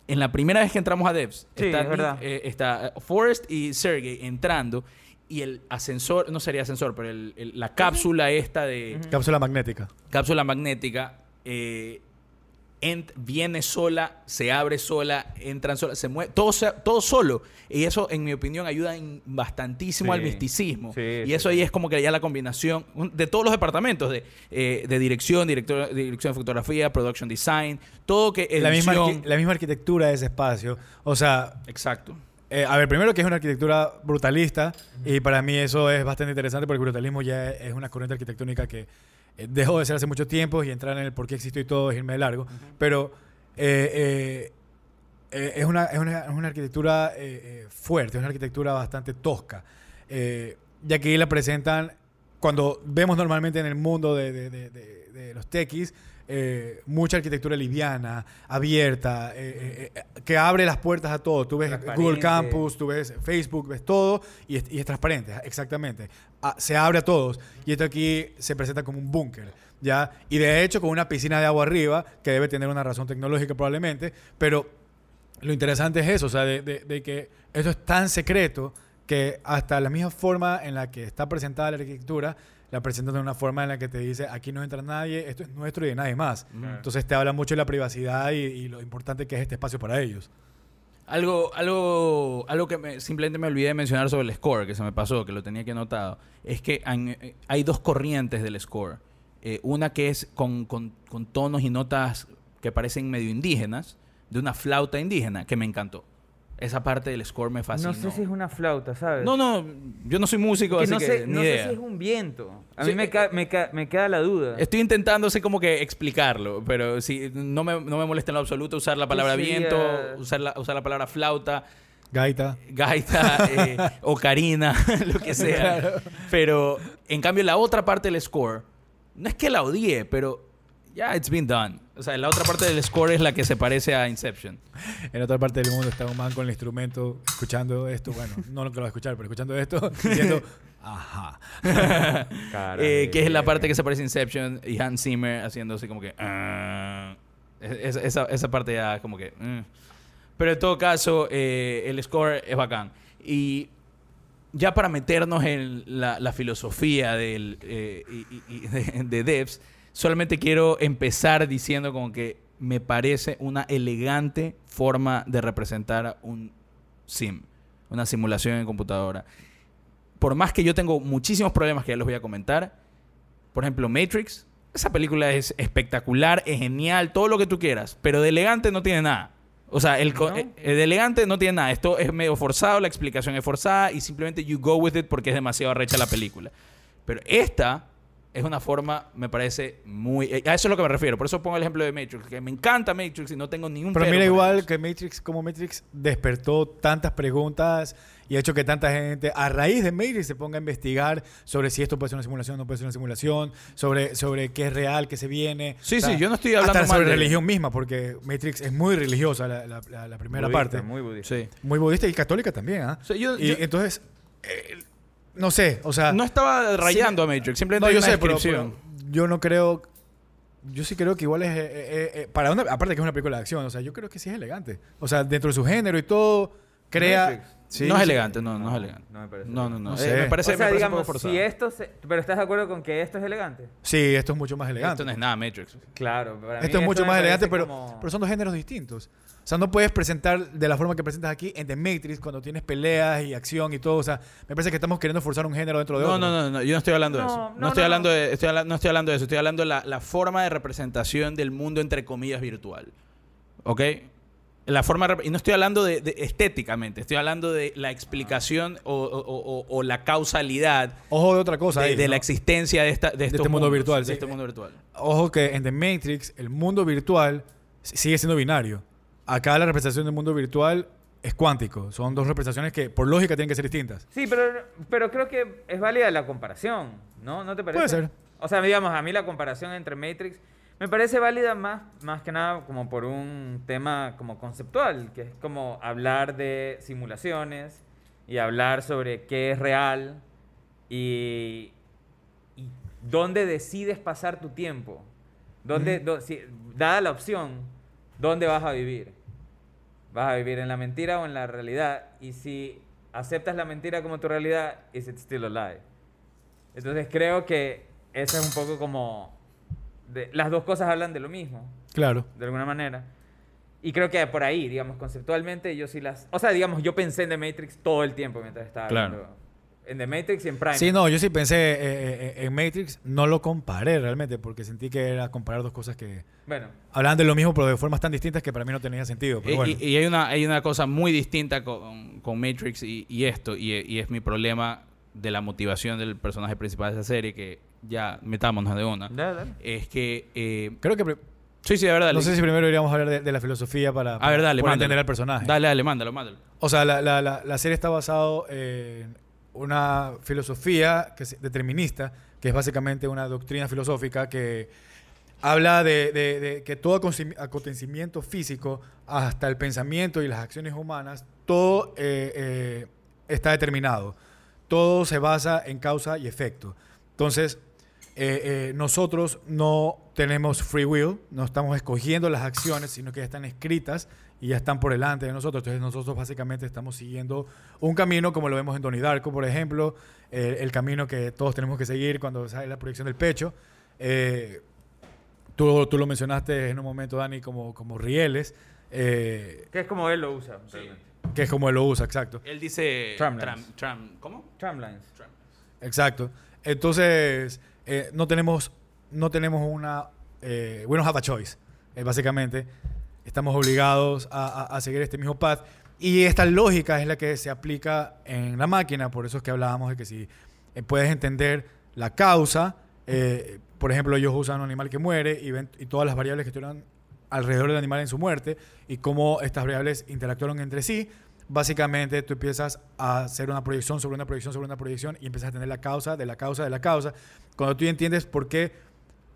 En la primera vez que entramos a Devs, Sí, está, es verdad. eh, está eh, Forrest y Sergey entrando y el ascensor, no sería ascensor, pero el- el- la cápsula esta de cápsula magnética. cápsula magnética eh, ent- viene sola, se abre sola, entran sola, se mueve, todo, todo solo. Y eso, en mi opinión, ayuda en- bastantísimo Sí. al misticismo. Sí, y eso sí. ahí es como que ya la combinación de todos los departamentos, de, eh, de dirección, director, dirección de fotografía, production design, todo que La misma, edición. la misma arquitectura de ese espacio. O sea, Exacto. eh, a ver, primero que es una arquitectura brutalista y para mí eso es bastante interesante porque el brutalismo ya es una corriente arquitectónica que dejó de ser hace mucho tiempo y entrar en el por qué existió y todo es irme de largo. Pero eh, eh, eh, es, una, es, una, es una arquitectura eh, eh, fuerte, es una arquitectura bastante tosca. Eh, ya que ahí la presentan, cuando vemos normalmente en el mundo de, de- de- los techies, eh, mucha arquitectura liviana, abierta, eh, eh, que abre las puertas a todo. Tú ves. Google Campus, tú ves Facebook, ves todo y es, y es transparente, exactamente. Ah, se abre a todos y esto aquí se presenta como un búnker. ¿ya? Y de hecho con una piscina de agua arriba, que debe tener una razón tecnológica probablemente, pero lo interesante es eso, o sea, de, de- de que esto es tan secreto que hasta la misma forma en la que está presentada la arquitectura, la presentan de una forma en la que te dice, aquí no entra nadie, esto es nuestro y de nadie más. Entonces te habla mucho de la privacidad y, y lo importante que es este espacio para ellos. Algo, algo, algo que me- simplemente me olvidé de mencionar sobre el score, que se me pasó, que lo tenía que anotado, es que eh, hay dos corrientes del score. Eh, una que es con, con- con tonos y notas que parecen medio indígenas, de una flauta indígena, que me encantó. Esa parte del score me fascinó. No sé si es una flauta, ¿sabes? No, no, yo no soy músico, Que así no que sé, ni no sé si es un viento. A Sí, mí me, eh, ca- me, ca- me queda la duda. Estoy intentando así como que explicarlo, pero sí, no me, no me molesta en lo absoluto usar la palabra viento, usar la, usar la palabra flauta. Gaita. gaita, [LAUGHS] eh, ocarina, [LAUGHS] lo que sea. Pero en cambio la otra parte del score, no es que la odie, pero ya it's been done. O sea, la otra parte del score es la que se parece a Inception. En otra parte del mundo está un man con el instrumento escuchando esto, bueno, no lo que lo va a escuchar, pero escuchando esto, [LAUGHS] diciendo, ajá. [LAUGHS] Eh, que es la parte que se parece a Inception y Hans Zimmer haciendo así como que... Es- esa, esa parte ya como que... mm. Pero en todo caso, eh, el score es bacán. Y ya para meternos en la, la filosofía del, eh, y- y- y de, de Devs, solamente quiero empezar diciendo como que me parece una elegante forma de representar un sim, una simulación en computadora. Por más que yo tengo muchísimos problemas que ya los voy a comentar, por ejemplo, Matrix, esa película es espectacular, es genial, todo lo que tú quieras, pero de elegante no tiene nada. O sea, el, ¿No? eh, eh, de elegante no tiene nada. Esto es medio forzado, la explicación es forzada y simplemente you go with it porque es demasiado arrecha la película. Pero esta es una forma, me parece muy... eh, A eso es lo que me refiero. Por eso pongo el ejemplo de Matrix, que me encanta Matrix y no tengo ningún Pero pero mira, igual eso. que Matrix, como Matrix despertó tantas preguntas y ha hecho que tanta gente, a raíz de Matrix, se ponga a investigar sobre si esto puede ser una simulación, no puede ser una simulación, sobre, sobre qué es real, qué se viene. Sí, sí, yo no estoy hablando hasta mal sobre de- religión misma, porque Matrix es muy religiosa, la, la- la- la primera budista, parte. Muy budista. Sí. Muy budista y católica también, ¿ah? O sea, yo- y yo- entonces, eh, no sé, o sea... No estaba rayando a Matrix, simplemente No, yo una sé, pero yo no creo. Yo sí creo que igual es. eh, eh, eh, para una, aparte que es una película de acción, o sea, yo creo que sí es elegante. O sea, dentro de su género y todo, crea. Sí, no es sí. elegante, no, no, es elegante. no me parece No, no, no. No Eh, sé. me parece, o sea, me parece digamos, un poco forzado. si esto se- Pero ¿estás de acuerdo con que esto es elegante? Sí, esto es mucho más elegante. Esto no es nada Matrix. Claro. para mí Esto es mucho me más elegante, pero, como- pero son dos géneros distintos. O sea, no puedes presentar de la forma que presentas aquí en The Matrix cuando tienes peleas y acción y todo. O sea, me parece que estamos queriendo forzar un género dentro de No, otro. no, no, no, yo no estoy hablando de No, eso. no, No, estoy no, hablando no. de, estoy no estoy hablando de eso, estoy hablando de la, la forma de representación del mundo entre comillas virtual. ¿Ok? La forma y no estoy hablando de, de estéticamente, estoy hablando de la explicación o, o- o- o la causalidad Ojo de otra cosa. de, ahí, de ¿no? la existencia de, esta, de, estos este mundo virtual, De sí. este mundo virtual. Ojo que en The Matrix el mundo virtual sigue siendo binario. Acá la representación del mundo virtual es cuántico. Son dos representaciones que por lógica tienen que ser distintas. Sí, pero, pero creo que es válida la comparación, ¿no? ¿No te parece? Puede ser. O sea, digamos, a mí la comparación entre Matrix me parece válida más, más que nada como por un tema como conceptual, que es como hablar de simulaciones y hablar sobre qué es real y, y dónde decides pasar tu tiempo. Dónde, do- si- dada la opción, ¿dónde vas a vivir? ¿Vas a vivir en la mentira o en la realidad? Y si aceptas la mentira como tu realidad, ¿is it still a lie? Entonces creo que eso es un poco como... de- las dos cosas hablan de lo mismo, Claro. de alguna manera. Y creo que por ahí, digamos, conceptualmente yo sí las... O sea, digamos, yo pensé en The Matrix todo el tiempo mientras estaba Claro. viendo... En The Matrix y en Prime. Sí, no, yo sí pensé eh, eh, en Matrix, no lo comparé realmente, porque sentí que era comparar dos cosas que Bueno, hablaban de lo mismo, pero de formas tan distintas que para mí no tenía sentido. Pero Y, bueno. y- y hay, una, hay una cosa muy distinta con, con Matrix y, y esto, y, y es mi problema de la motivación del personaje principal de esa serie, que ya metámonos de una. dale, dale. Es que... eh, Creo que... sí, sí, de verdad. no sé si primero iríamos a hablar de, de la filosofía para, A ver, dale, para entender al personaje. Dale, dale, mándalo, mándalo. O sea, la, la- la- la serie está basada en una filosofía que es determinista, que es básicamente una doctrina filosófica que habla de, de- de que todo acontecimiento físico, hasta el pensamiento y las acciones humanas, todo eh, eh, está determinado. Todo se basa en causa y efecto. Entonces, eh, eh, nosotros no tenemos free will, no estamos escogiendo las acciones, sino que ya están escritas y ya están por delante de nosotros. Entonces nosotros básicamente estamos siguiendo un camino, como lo vemos en Donnie Darko, por ejemplo, eh, el camino que todos tenemos que seguir cuando sale la proyección del pecho. Eh, tú, tú lo mencionaste en un momento, Dani, como, como rieles, eh, Que es como él lo usa, realmente. que es como él lo usa, exacto. Él dice... Tramlines. tram- tram- ¿Cómo? Tramlines. Exacto. Entonces, eh, no tenemos, no tenemos una... Eh, we don't have a choice, eh, básicamente. Estamos obligados a, a- a seguir este mismo path. Y esta lógica es la que se aplica en la máquina. Por eso es que hablábamos de que si eh, puedes entender la causa, eh, por ejemplo, ellos usan un animal que muere y ven y todas las variables que estuvieron alrededor del animal en su muerte y cómo estas variables interactuaron entre sí. Básicamente tú empiezas a hacer una proyección sobre una proyección sobre una proyección y empiezas a tener la causa de la causa de la causa. Cuando tú ya entiendes por qué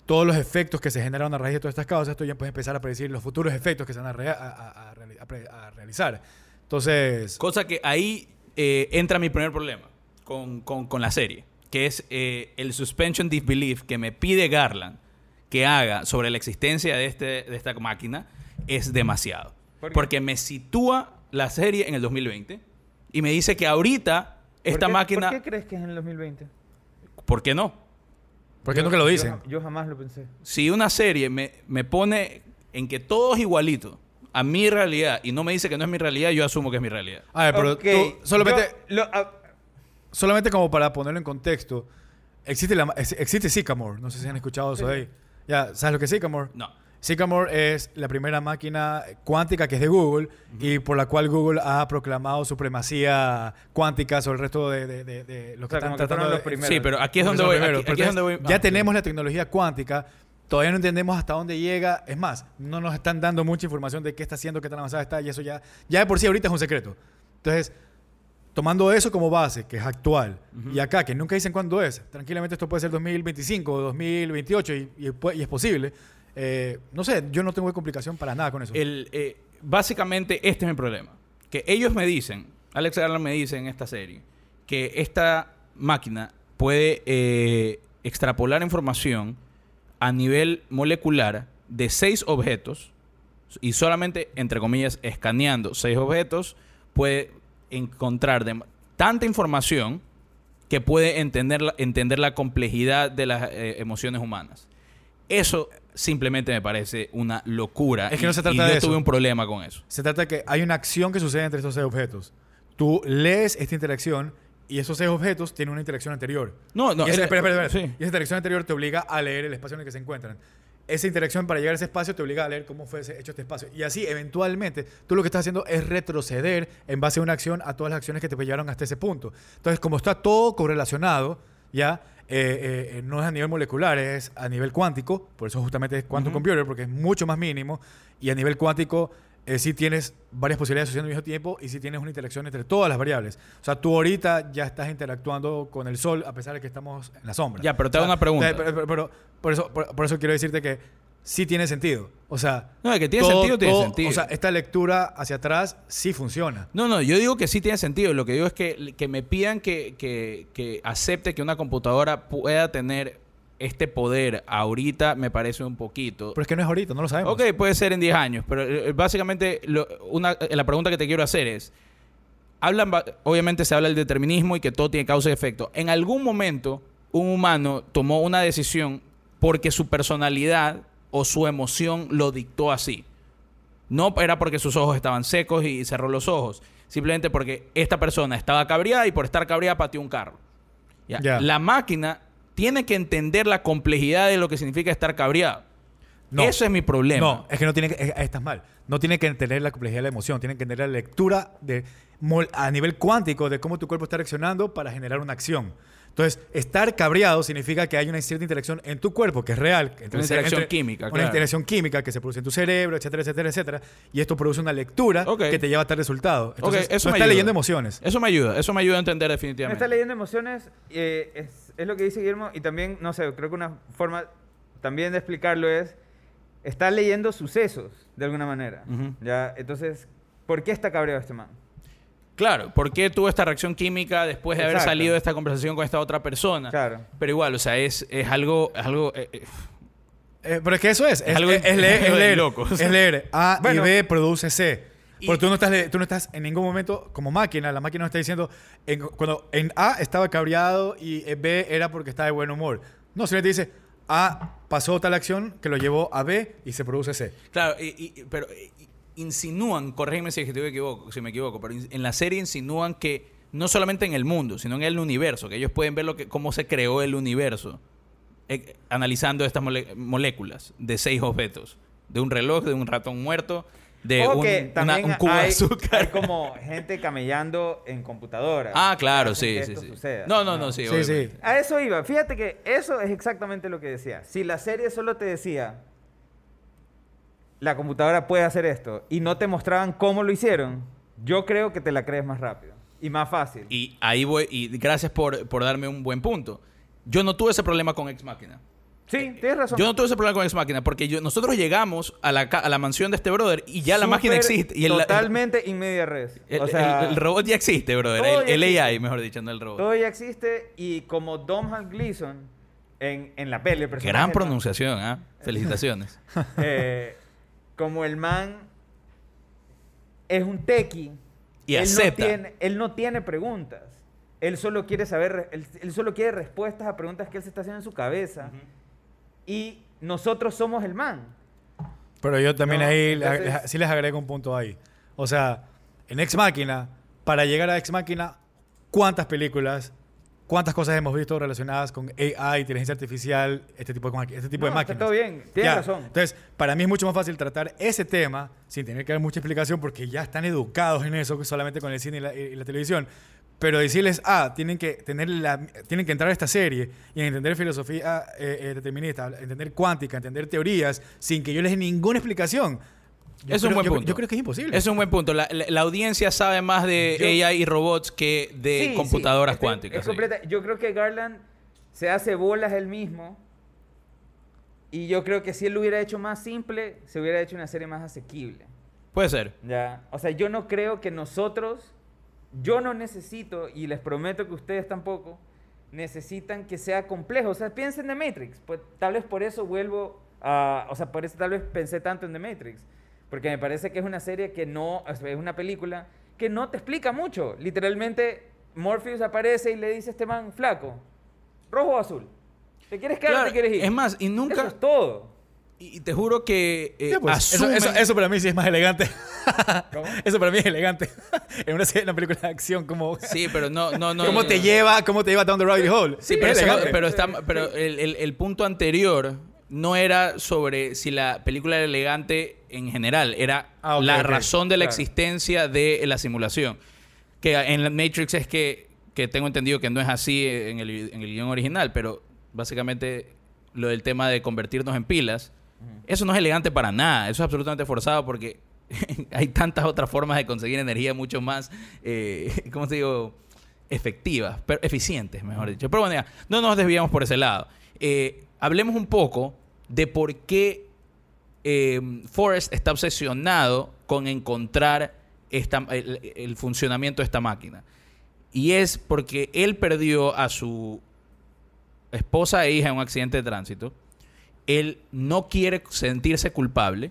todos los efectos que se generaron a raíz de todas estas causas, tú ya puedes empezar a predecir los futuros efectos que se van a, rea- a- a- a realizar. Entonces, Cosa que ahí eh, entra mi primer problema con, con- con la serie, que es eh, el suspension disbelief que me pide Garland que haga sobre la existencia de, este, de esta máquina es demasiado. ¿Por? Porque me sitúa la serie en el 2020 y me dice que ahorita esta ¿Por qué- máquina... ¿Por qué crees que es en el 2020? ¿Por qué no? ¿Por qué Yo- nunca lo dicen? Yo, jamás lo pensé. Si una serie me, me pone en que todo es igualito a mi realidad y no me dice que no es mi realidad, yo asumo que es mi realidad. A ver, pero tú solamente, yo- lo- ah, solamente como para ponerlo en contexto, existe, la, existe Sycamore. No sé si han escuchado eso de ahí. Ya, ¿sabes lo que es Sycamore? No. Sycamore es la primera máquina cuántica que es de Google y por la cual Google ha proclamado supremacía cuántica sobre el resto de, de- de- de los que O sea, están que tratando los primeros. Sí, pero aquí es donde voy. primeros. aquí- aquí es donde voy. ya ah, tenemos la tecnología cuántica, todavía no entendemos hasta dónde llega. Es más, no nos están dando mucha información de qué está haciendo, qué tan avanzada está, y eso ya, ya de por sí ahorita es un secreto. Entonces, tomando eso como base, que es actual, y acá, que nunca dicen cuándo es, tranquilamente esto puede ser 2025 o 2028 y, y pu- y es posible. Eh, no sé, yo no tengo complicación para nada con eso. Eh, básicamente, este es mi problema. Que ellos me dicen, Alex Garland me dice en esta serie, que esta máquina puede eh, extrapolar información a nivel molecular de seis objetos y solamente, entre comillas, escaneando seis objetos, puede encontrar tanta información que puede entender la, entender la complejidad de las emociones humanas. Eso simplemente me parece una locura. Es que no se trata y de yo eso. tuve un problema con eso. Se trata de que hay una acción que sucede entre estos seis objetos. Tú lees esta interacción y esos seis objetos tienen una interacción anterior. No, no. y, esa, el- espera, espera, espera. sí. Y esa interacción anterior te obliga a leer el espacio en el que se encuentran. Esa interacción para llegar a ese espacio te obliga a leer cómo fue hecho este espacio. Y así, eventualmente, tú lo que estás haciendo es retroceder en base a una acción a todas las acciones que te llevaron hasta ese punto. Entonces, como está todo correlacionado, ya, eh, eh, no es a nivel molecular, es a nivel cuántico, por eso justamente es quantum computer, porque es mucho más mínimo, y a nivel cuántico eh, sí tienes varias posibilidades sucediendo al mismo tiempo y sí tienes una interacción entre todas las variables. O sea, tú ahorita ya estás interactuando con el sol a pesar de que estamos en la sombra. Ya, pero te O hago sea, una pregunta. eh, Pero, pero- pero por, eso, por, por eso quiero decirte que sí tiene sentido. O sea, No, de que tiene sentido, tiene sentido. O sea, esta lectura hacia atrás sí funciona. No, no, yo digo que sí tiene sentido. Lo que digo es que, que me pidan que, que- que acepte que una computadora pueda tener este poder ahorita me parece un poquito. Pero es que no es ahorita, no lo sabemos. Ok, puede ser en 10 años, pero eh, básicamente lo- una, eh, la pregunta que te quiero hacer es, hablan, obviamente se habla del determinismo y que todo tiene causa y efecto. En algún momento un humano tomó una decisión porque su personalidad o su emoción lo dictó así. No era porque sus ojos estaban secos y cerró los ojos. Simplemente porque esta persona estaba cabreada y por estar cabreada pateó un carro. Ya. La máquina tiene que entender la complejidad de lo que significa estar cabreado. No. Eso es mi problema. No, es que no tiene que, eh, estás mal. No tiene que entender la complejidad de la emoción, tiene que entender la lectura de, a nivel cuántico de cómo tu cuerpo está reaccionando para generar una acción. Entonces, estar cabreado significa que hay una cierta interacción en tu cuerpo que es real. entre- Una interacción entre- química, Una claro. interacción química que se produce en tu cerebro, etcétera, etcétera, etcétera. Y esto produce una lectura Ok. que te lleva a tal resultado. Entonces, Ok, eso no me está ayuda. leyendo emociones. Eso me ayuda, eso me ayuda a entender Me definitivamente. está leyendo emociones, eh, es, es lo que dice Guillermo, y también, no sé, creo que una forma también de explicarlo es, está leyendo sucesos, de alguna manera. Ujú. ¿ya? Entonces, ¿por qué está cabreado este man? Claro, ¿por qué tuvo esta reacción química después de haber salido de esta conversación con esta otra persona? Claro. Pero igual, o sea, es, es algo, es algo eh, eh, Eh, pero es que eso es. Es, algo- es- es leer. Es [LAUGHS] leer, locos. es leer. A Bueno. y B produce C. Y- Porque tú no, estás, tú no estás en ningún momento como máquina. La máquina no está diciendo. En, cuando en A estaba cabreado y en B era porque estaba de buen humor. No, simplemente dice A pasó tal acción que lo llevó a B y se produce C. Claro, y- y- pero insinúan, corrígeme si, me equivoco, si me equivoco, pero en la serie insinúan que no solamente en el mundo, sino en el universo, que ellos pueden ver lo que, cómo se creó el universo, eh, analizando estas mole- moléculas de seis objetos, de un reloj, de un ratón muerto, de un, una- cubo de azúcar. hay como [LAUGHS] gente camellando en computadoras. Ah, claro, sí, que sí, esto sí. suceda, No, no, no, sí, sí. A eso iba. Fíjate que eso es exactamente lo que decía. Si la serie solo te decía, la computadora puede hacer esto, y no te mostraban cómo lo hicieron, yo creo que te la crees más rápido y más fácil. Y ahí voy, y gracias por, por darme un buen punto. Yo no tuve ese problema con Ex Machina. sí, tienes razón. Yo no tuve ese problema con Ex Machina porque yo, nosotros llegamos a la, a la mansión de este brother y ya la máquina existe. Y el, totalmente in media res. el, o sea, el- el robot ya existe, brother. El, el existe. AI, mejor dicho, no el robot. todo ya existe y como Domhnall Gleeson en, en la peli, el personaje, Gran pronunciación, ¿ah? Felicitaciones. [LAUGHS] Eh, como el man es un tequi Y él acepta. No tiene, él no tiene preguntas. Él solo quiere saber, él, él solo quiere respuestas a preguntas que él se está haciendo en su cabeza. Y nosotros somos el man. Pero yo también No, ahí entonces- sí les agrego un punto ahí. O sea, en Ex Máquina, para llegar a Ex Máquina, ¿cuántas películas, cuántas cosas hemos visto relacionadas con AI, inteligencia artificial, este tipo de, este tipo No, de está máquinas? todo bien, tienes Ya. razón. Entonces, para mí es mucho más fácil tratar ese tema sin tener que dar mucha explicación porque ya están educados en eso solamente con el cine y la, y la televisión. Pero decirles, ah, tienen que, tener la, tienen que entrar a esta serie y entender filosofía eh, eh, determinista, entender cuántica, entender teorías, sin que yo les dé ninguna explicación. Yo Es un creo- buen yo- punto. Yo creo que es imposible. Es un buen punto. La, la- la audiencia sabe más de Yo- AI y robots que de Sí, sí, computadoras estoy- cuánticas. es sí. Yo creo que Garland se hace bolas él mismo. Y yo creo que si él lo hubiera hecho más simple, se hubiera hecho una serie más asequible. Puede ser. Ya. O sea, yo no creo que nosotros, yo no necesito, y les prometo que ustedes tampoco, necesitan que sea complejo. O sea, piensen en The Matrix. Pues tal vez por eso vuelvo a. O sea, por eso tal vez pensé tanto en The Matrix. Porque me parece que es una serie que no. Es una película que no te explica mucho. Literalmente, Morpheus aparece y le dice a este man, flaco, rojo o azul. ¿Te quieres quedar o Claro, te quieres ir? es más, y nunca- Eso es todo. Y te juro que eh, pues, eso, asumen- eso- eso para mí sí es más elegante. [LAUGHS] ¿Cómo? eso para mí es elegante. [LAUGHS] en una, serie- una película de acción, como, Sí, pero no, no, no. cómo no, te no. lleva, cómo te lleva down the rabbit hole. Sí, Es pero, eso no- elegante. pero, está, pero el, el- el punto anterior no era sobre si la película era elegante en general, era Ah, la razón de la claro. existencia de la simulación. Que en la Matrix es que, que tengo entendido que no es así en el, en el guion original, pero básicamente lo del tema de convertirnos en pilas, eso no es elegante para nada, eso es absolutamente forzado porque [LAUGHS] hay tantas otras formas de conseguir energía mucho más, eh, [LAUGHS] ¿cómo te digo? Efectivas, pero eficientes, mejor dicho. Pero bueno, ya, no nos desviamos por ese lado. Eh, hablemos un poco de por qué eh, Forrest está obsesionado con encontrar el funcionamiento de esta máquina. Y es porque él perdió a su esposa e hija en un accidente de tránsito. Él no quiere sentirse culpable.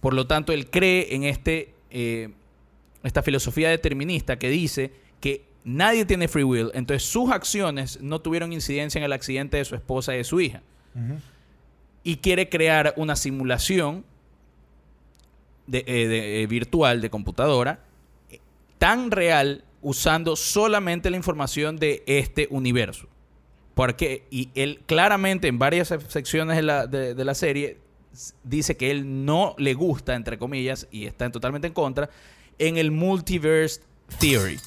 Por lo tanto, él cree en este, eh, esta filosofía determinista que dice que nadie tiene free will. Entonces, sus acciones no tuvieron incidencia en el accidente de su esposa y de su hija. Y quiere crear una simulación eh, eh, virtual de computadora tan real usando solamente la información de este universo. Porque, y él claramente en varias sec- secciones de la, de- la serie dice que él no le gusta, entre comillas, y está en- totalmente en contra, en el multiverse theory,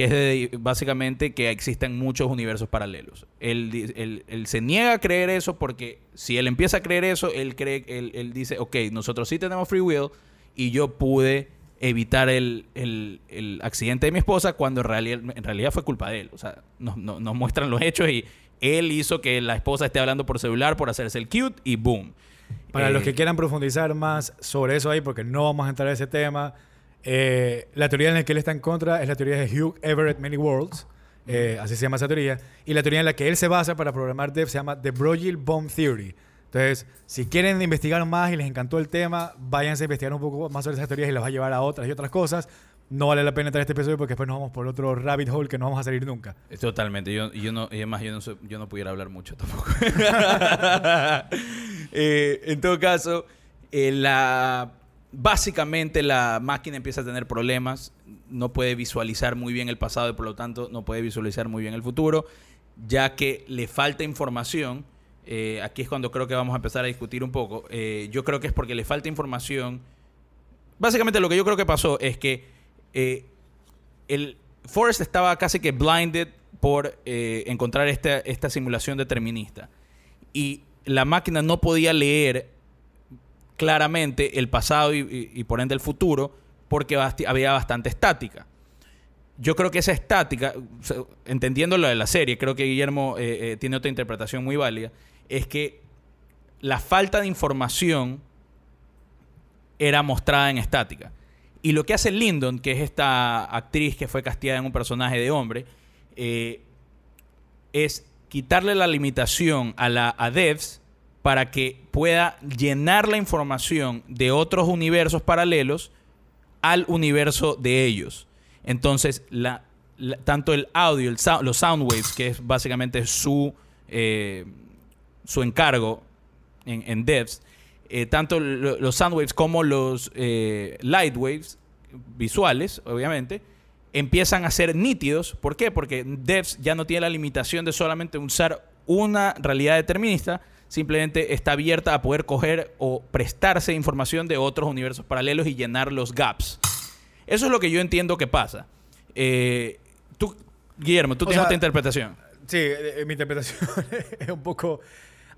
que es de- básicamente que existen muchos universos paralelos. Él, di- él- él se niega a creer eso porque si él empieza a creer eso, él, cree, él, él dice, ok, nosotros sí tenemos free will y yo pude evitar el, el- el accidente de mi esposa cuando en realidad, en realidad fue culpa de él. O sea, nos, nos- nos muestran los hechos y él hizo que la esposa esté hablando por celular por hacerse el cute y boom. Para Eh, los que quieran profundizar más sobre eso ahí, porque no vamos a entrar a ese tema, eh, la teoría en la que él está en contra es la teoría de Hugh Everett Many Worlds, eh, así se llama esa teoría, y la teoría en la que él se basa para programar Dev se llama The Broglie Bomb Theory. Entonces, si quieren investigar más y les encantó el tema, váyanse a investigar un poco más sobre esas teorías y los va a llevar a otras y otras cosas. No vale la pena entrar a este episodio porque después nos vamos por otro rabbit hole que no vamos a salir nunca. Totalmente. Yo, yo no, y además yo no, soy- yo no pudiera hablar mucho tampoco. [LAUGHS] [LAUGHS] Eh, en todo caso, eh, la, básicamente la máquina empieza a tener problemas. No puede visualizar muy bien el pasado y por lo tanto no puede visualizar muy bien el futuro, ya que le falta información. Eh, aquí es cuando creo que vamos a empezar a discutir un poco. Eh, yo creo que es porque le falta información. Básicamente lo que yo creo que pasó es que eh, el Forrest estaba casi que blinded por encontrar esta, esta simulación determinista. Y la máquina no podía leer claramente el pasado y, por ende el futuro porque había bastante estática. Yo creo que esa estática, entendiendo lo de la serie, creo que Guillermo eh, eh, tiene otra interpretación muy válida, es que la falta de información era mostrada en estática. Y lo que hace Lyndon, que es esta actriz que fue castigada en un personaje de hombre, eh, es quitarle la limitación a, la, a Devs para que pueda llenar la información de otros universos paralelos al universo de ellos. Entonces, tanto el audio, el sou- los sound waves, que es básicamente su, eh, su encargo en, Devs, eh, tanto lo- los sound waves como los eh, light waves visuales, obviamente, empiezan a ser nítidos. ¿Por qué? Porque Devs ya no tiene la limitación de solamente usar una realidad determinista, simplemente está abierta a poder coger o prestarse información de otros universos paralelos y llenar los gaps. Eso es lo que yo entiendo que pasa. Eh, tú, Guillermo, tú O tienes sea, otra interpretación. Sí, eh, eh, mi interpretación [LAUGHS] es un poco...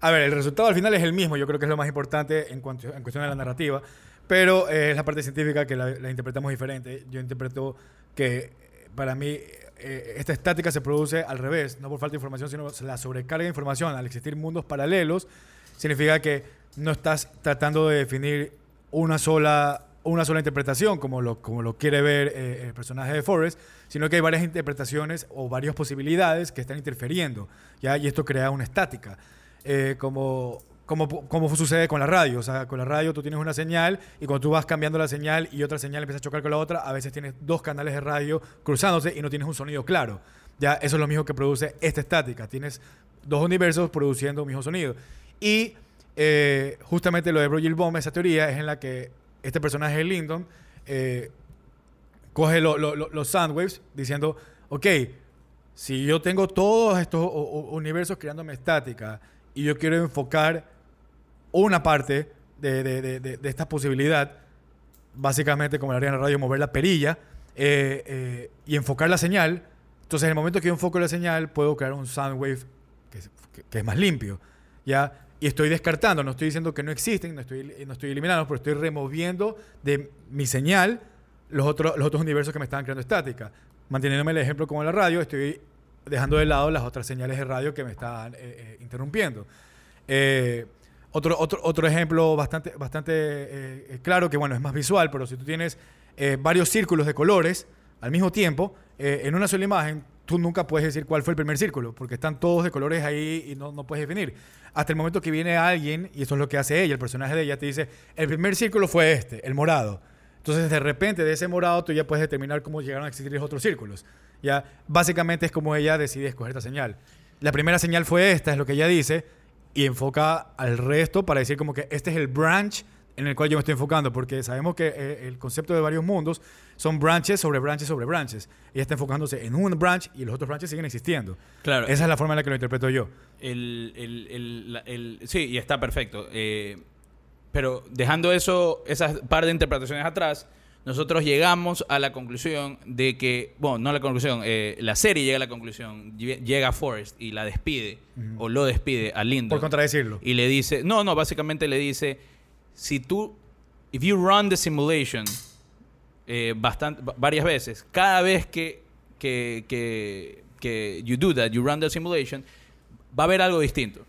A ver, el resultado al final es el mismo, yo creo que es lo más importante en, cuanto, en cuestión de la narrativa, pero eh, es la parte científica que la, la interpretamos diferente. Yo interpreto que para mí eh, esta estática se produce al revés, no por falta de información, sino la sobrecarga de información al existir mundos paralelos, significa que no estás tratando de definir una sola, una sola interpretación, como lo, como lo quiere ver eh, el personaje de Forrest, sino que hay varias interpretaciones o varias posibilidades que están interfiriendo, ¿ya? y esto crea una estática. Eh, como, como, sucede con la radio. O sea, con la radio tú tienes una señal y cuando tú vas cambiando la señal y otra señal empieza a chocar con la otra, a veces tienes dos canales de radio cruzándose y no tienes un sonido claro. Ya, eso es lo mismo que produce esta estática. Tienes dos universos produciendo un mismo sonido. Y eh, justamente lo de Broglie Bomb, esa teoría, es en la que este personaje de Lyndon eh, coge lo- lo- lo- los soundwaves diciendo, ok, si yo tengo todos estos universos creándome estática y yo quiero enfocar una parte de, de- de- de- esta posibilidad, básicamente como le haría en la radio, mover la perilla eh, eh, y enfocar la señal, entonces en el momento que yo enfoco la señal puedo crear un sound wave que es, más limpio. ¿ya? y estoy descartando, no estoy diciendo que no existen, no estoy, no estoy eliminando, pero estoy removiendo de mi señal los otros, los otros universos que me estaban creando estática. Manteniéndome el ejemplo como la radio, estoy dejando de lado las otras señales de radio que me estaban eh, interrumpiendo. Otro, otro, otro ejemplo bastante, bastante eh, claro, que bueno, es más visual, pero si tú tienes eh, varios círculos de colores al mismo tiempo, eh, en una sola imagen, tú nunca puedes decir cuál fue el primer círculo, porque están todos de colores ahí y no, no puedes definir. Hasta el momento que viene alguien, y eso es lo que hace ella, el personaje de ella, te dice, el primer círculo fue este, el morado. Entonces, de repente, de ese morado, tú ya puedes determinar cómo llegaron a existir los otros círculos. Ya, básicamente es como ella decide escoger esta señal. La primera señal fue esta, es lo que ella dice, y enfoca al resto para decir como que este es el branch en el cual yo me estoy enfocando, porque sabemos que eh, el concepto de varios mundos son branches sobre branches sobre branches. Ella está enfocándose en un branch y los otros branches siguen existiendo. Claro. Esa es la forma en la que lo interpreto yo. El, el- el- sí, y está perfecto. Eh, pero dejando eso, esas par de interpretaciones atrás, nosotros llegamos a la conclusión de que, bueno, no la conclusión, eh, la serie llega a la conclusión, lle- llega a Forrest y la despide, o lo despide a Lyndon. Por contradecirlo. Y le dice, no, no, básicamente le dice, si tú, if you run the simulation eh, bastante, va- varias veces, cada vez que, que, que, que you do that, you run the simulation, va a haber algo distinto.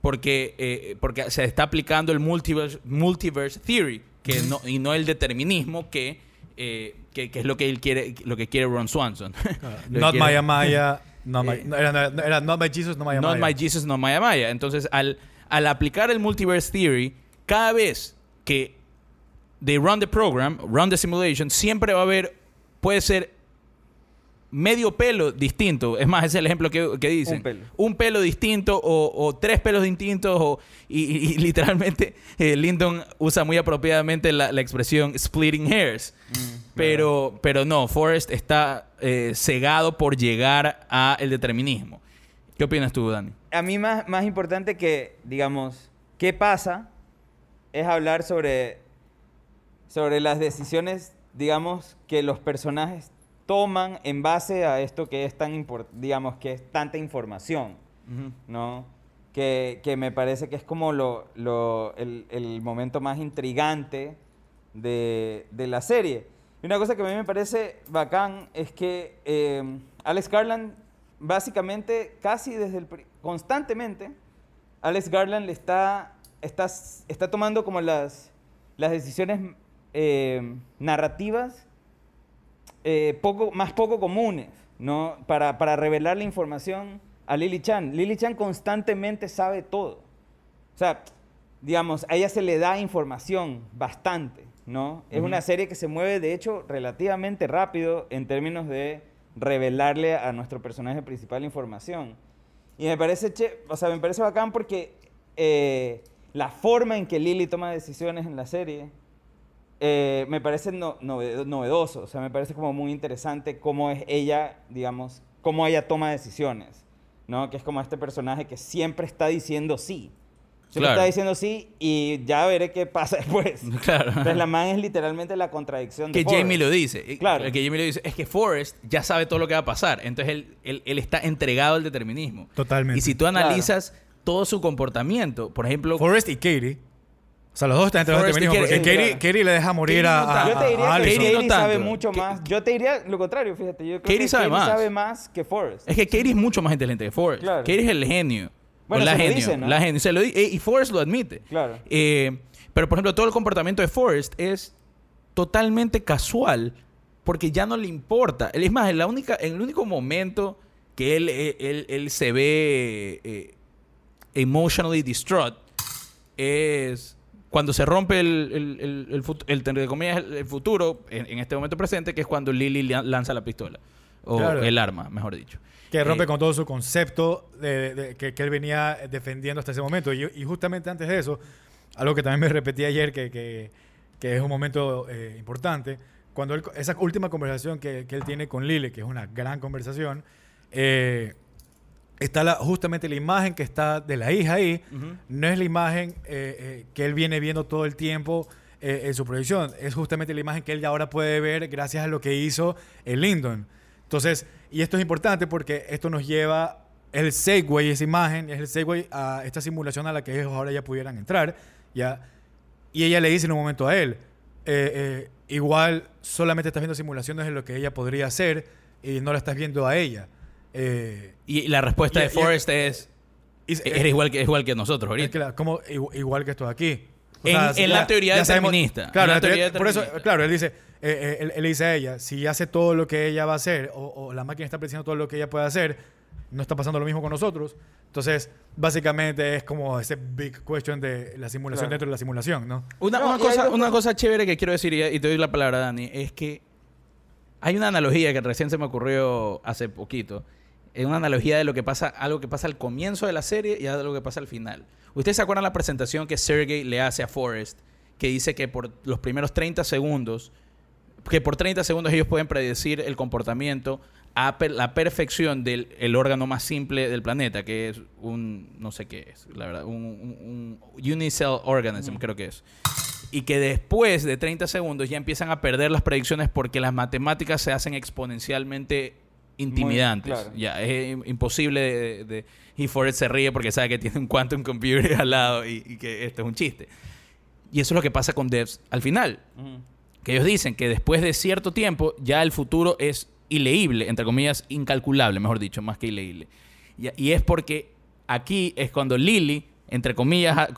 Porque, eh, porque se está aplicando el multiverse, multiverse theory que no, y no el determinismo que, eh, que, que es lo que él quiere, lo que quiere Ron Swanson. [LAUGHS] Not quiere- Maya Maya. [LAUGHS] No, my- Eh, no, era, no, era Not My Jesus, No Maya Not Maya. My Jesus, Not My Maya. Entonces, al, al aplicar el Multiverse Theory, cada vez que they run the program, run the simulation, siempre va a haber, puede ser medio pelo distinto. Es más, ese es el ejemplo que, que dicen. Un pelo. Un pelo distinto o, o tres pelos distintos. O, y, y- y [LAUGHS] literalmente eh, Lyndon usa muy apropiadamente la, la expresión splitting hairs. pero, pero no, Forrest está eh, cegado por llegar a el determinismo. ¿Qué opinas tú, Dani? a mí más, más importante que, digamos, qué pasa, es hablar sobre, sobre las decisiones, digamos, que los personajes toman en base a esto que es tan digamos, que es tanta información, ¿no? Que, que me parece que es como lo, lo- el, el momento más intrigante de, de la serie. Y una cosa que a mí me parece bacán es que eh, Alex Garland, básicamente, casi desde el... constantemente, Alex Garland le está, está, está tomando como las, las decisiones eh, narrativas eh, poco, más poco comunes, ¿no? Para, para revelar la información a Lily Chan. Lily Chan constantemente sabe todo. O sea, digamos, a ella se le da información bastante, ¿no? Es una serie que se mueve, de hecho, relativamente rápido en términos de revelarle a nuestro personaje principal información. Y me parece, che, o sea, me parece bacán porque eh, la forma en que Lily toma decisiones en la serie eh, me parece no- nove- novedoso. O sea, me parece como muy interesante cómo es ella, digamos, cómo ella toma decisiones, ¿no? Que es como este personaje que siempre está diciendo sí. Siempre Claro. está diciendo sí y ya veré qué pasa después. [LAUGHS] Claro. Entonces la man es literalmente la contradicción de que Forrest. Jamie lo dice. Eh, Claro. Que Jamie lo dice. Es que Forrest ya sabe todo lo que va a pasar. Entonces él, él, él está entregado al determinismo. Totalmente. Y si tú analizas todo su comportamiento, por ejemplo, Forrest y Katie. O sea, los dos están entre los determinismo. Porque Katie, le deja morir Katie a, a, tanto. Yo te a diría que Allison. Katie no tanto. sabe mucho Que- más. Yo te diría lo contrario, fíjate. Yo creo Katie que sabe Katie más. sabe más que Forrest. es que Katie es mucho más inteligente que Forrest. Claro. Katie es el genio. Bueno, o la se lo genio. dice, ¿no? La genio. Se lo di- eh, y Forrest lo admite. Claro. Eh, pero, por ejemplo, todo el comportamiento de Forrest es totalmente casual porque ya no le importa. Es más, en, la única, en el único momento que él, él, él- él se ve eh, emotionally distraught es cuando se rompe el, el, el, el el, entre comillas, el- el futuro, en, en este momento presente, que es cuando Lily la- lanza la pistola. O Claro. el arma, mejor dicho. Que rompe Eh, con todo su concepto de, de- que, que él venía defendiendo hasta ese momento. Y, y justamente antes de eso, algo que también me repetí ayer, que, que- que es un momento eh, importante, cuando él- esa última conversación que, que él tiene con Lily, que es una gran conversación, eh, está la- justamente la imagen que está de la hija ahí, no es la imagen eh, eh, que él viene viendo todo el tiempo eh, en su proyección, es justamente la imagen que él ya ahora puede ver gracias a lo que hizo el Lyndon. Entonces, y esto es importante porque esto nos lleva el segue, esa imagen, es el segue a esta simulación a la que ellos ahora ya pudieran entrar. ¿ya? Y ella le dice en un momento a él, igual solamente estás viendo simulaciones de lo que ella podría hacer y no la estás viendo a ella. Eh, Y la respuesta Y- de y- Forrest es... y- Eres igual que, es igual que nosotros Es ahorita. que la- como igu- igual que esto aquí. En- en la teoría determinista. Claro, la la teoría- teoría por eso, claro, él dice, eh, eh, él, él le dice a ella, si hace todo lo que ella va a hacer, o, o la máquina está prediciendo todo lo que ella puede hacer, no está pasando lo mismo con nosotros. Entonces, básicamente es como ese big question de la simulación Claro. dentro de la simulación, ¿no? Una, No, una cosa, una cosa chévere que quiero decir, y y te doy la palabra, Dani, es que hay una analogía que recién se me ocurrió hace poquito. Es una analogía de lo que pasa, algo que pasa al comienzo de la serie y algo que pasa al final. ¿Ustedes se acuerdan la presentación que Sergey le hace a Forrest? Que dice que por los primeros 30 segundos, que por 30 segundos ellos pueden predecir el comportamiento a per- la perfección del el órgano más simple del planeta, que es un, no sé qué es, la verdad, un, un- un unicell organism, creo que es. Y que después de 30 segundos ya empiezan a perder las predicciones porque las matemáticas se hacen exponencialmente intimidantes. claro. Ya, es im- imposible de, de- Y Forrest se ríe porque sabe que tiene un quantum computer al lado y, y que esto es un chiste. Y eso es lo que pasa con devs al final Ujú. que ellos dicen que después de cierto tiempo ya el futuro es ileíble, entre comillas, incalculable, mejor dicho, más que ileíble. Y, y es porque aquí es cuando Lily, entre comillas,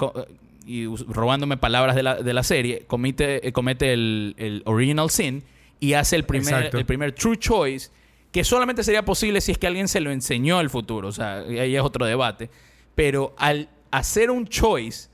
y robándome palabras de la, de la serie, comete, eh, comete el, el original sin y hace el primer, Exacto. el primer true choice, que solamente sería posible si es que alguien se lo enseñó el futuro. O sea, ahí es otro debate. Pero al hacer un choice,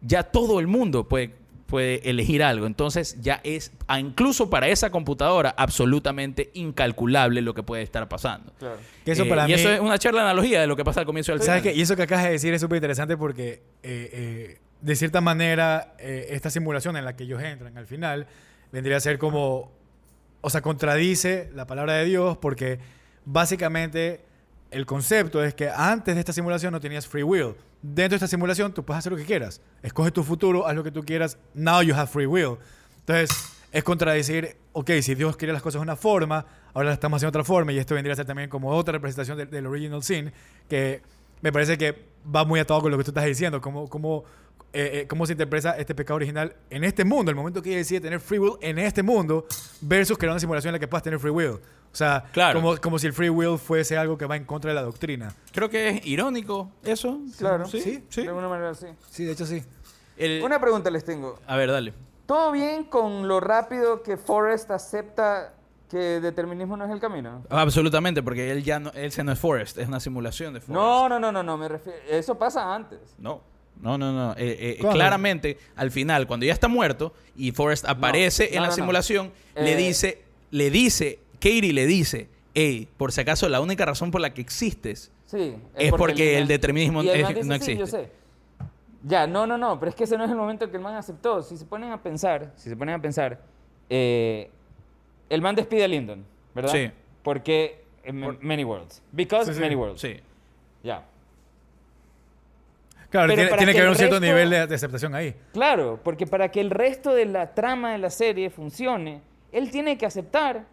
ya todo el mundo puede, puede elegir algo. Entonces ya es, incluso para esa computadora, absolutamente incalculable lo que puede estar pasando. Claro. Que eso Eh, para y mí... eso es una charla analogía de lo que pasa al comienzo del ¿Sabes final. qué? Y eso que acabas de decir es súper interesante porque, eh, eh, de cierta manera, eh, esta simulación en la que ellos entran al final vendría a ser como, o sea, contradice la palabra de Dios porque básicamente el concepto es que antes de esta simulación no tenías free will. Dentro de esta simulación tú puedes hacer lo que quieras. Escoge tu futuro, haz lo que tú quieras. Now you have free will. Entonces, es contradecir, ok, si Dios quiere las cosas de una forma, ahora las estamos haciendo de otra forma, y esto vendría a ser también como otra representación del, original sin, que me parece que va muy atado con lo que tú estás diciendo, cómo, cómo, eh, eh, cómo se interpreta este pecado original en este mundo, el momento que ella decide tener free will en este mundo, versus crear una simulación en la que puedas tener free will. O sea, Claro. como, como si el free will fuese algo que va en contra de la doctrina. Creo que es irónico eso. Claro. Sí, Sí, sí. De alguna manera sí. Sí, de hecho sí. El- Una pregunta les tengo. A ver, dale. ¿Todo bien con lo rápido que Forrest acepta que determinismo no es el camino? Absolutamente, porque él ya no, él se no es Forrest, es una simulación de Forrest. No, no, no, no, no, me refiero. Eso pasa antes. No. No, no, no. Eh, eh, ¿Cuándo? claramente, al final, cuando ya está muerto y Forrest aparece no, en la no, simulación, le Eh. dice, le dice, Katie le dice, hey, por si acaso, la única razón por la que existes Sí. Es porque el determinismo y el es- man dice, no "Sí, yo existe". sé. Ya, no, no, no, pero es que ese no es el momento que el man aceptó. Si se ponen a pensar, si se ponen a pensar, eh, el man despide a Lyndon, ¿verdad? Sí. Porque eh, ma- Many Worlds. Because sí. Many Worlds. Sí. Ya. Claro, Pero tiene, que que haber un cierto resto- nivel de, de aceptación ahí. Claro, porque para que el resto de la trama de la serie funcione, él tiene que aceptar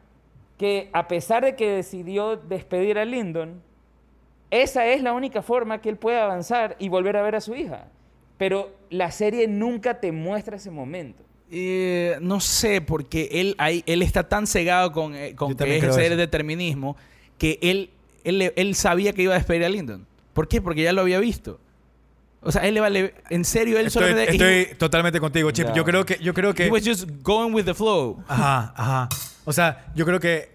que a pesar de que decidió despedir a Lyndon, esa es la única forma que él puede avanzar y volver a ver a su hija. Pero la serie nunca te muestra ese momento. Eh, no sé, porque él, ahí, él está tan cegado con, eh, con que es ese eso. determinismo que él, él, le- él sabía que iba a despedir a Lyndon. ¿Por qué? Porque ya lo había visto. O sea, él le vale... En serio, él Estoy, solamente... estoy totalmente contigo, Chip. Ya. Yo creo que... Yo creo que he was just going with the flow. ajá, ajá. O sea, yo creo que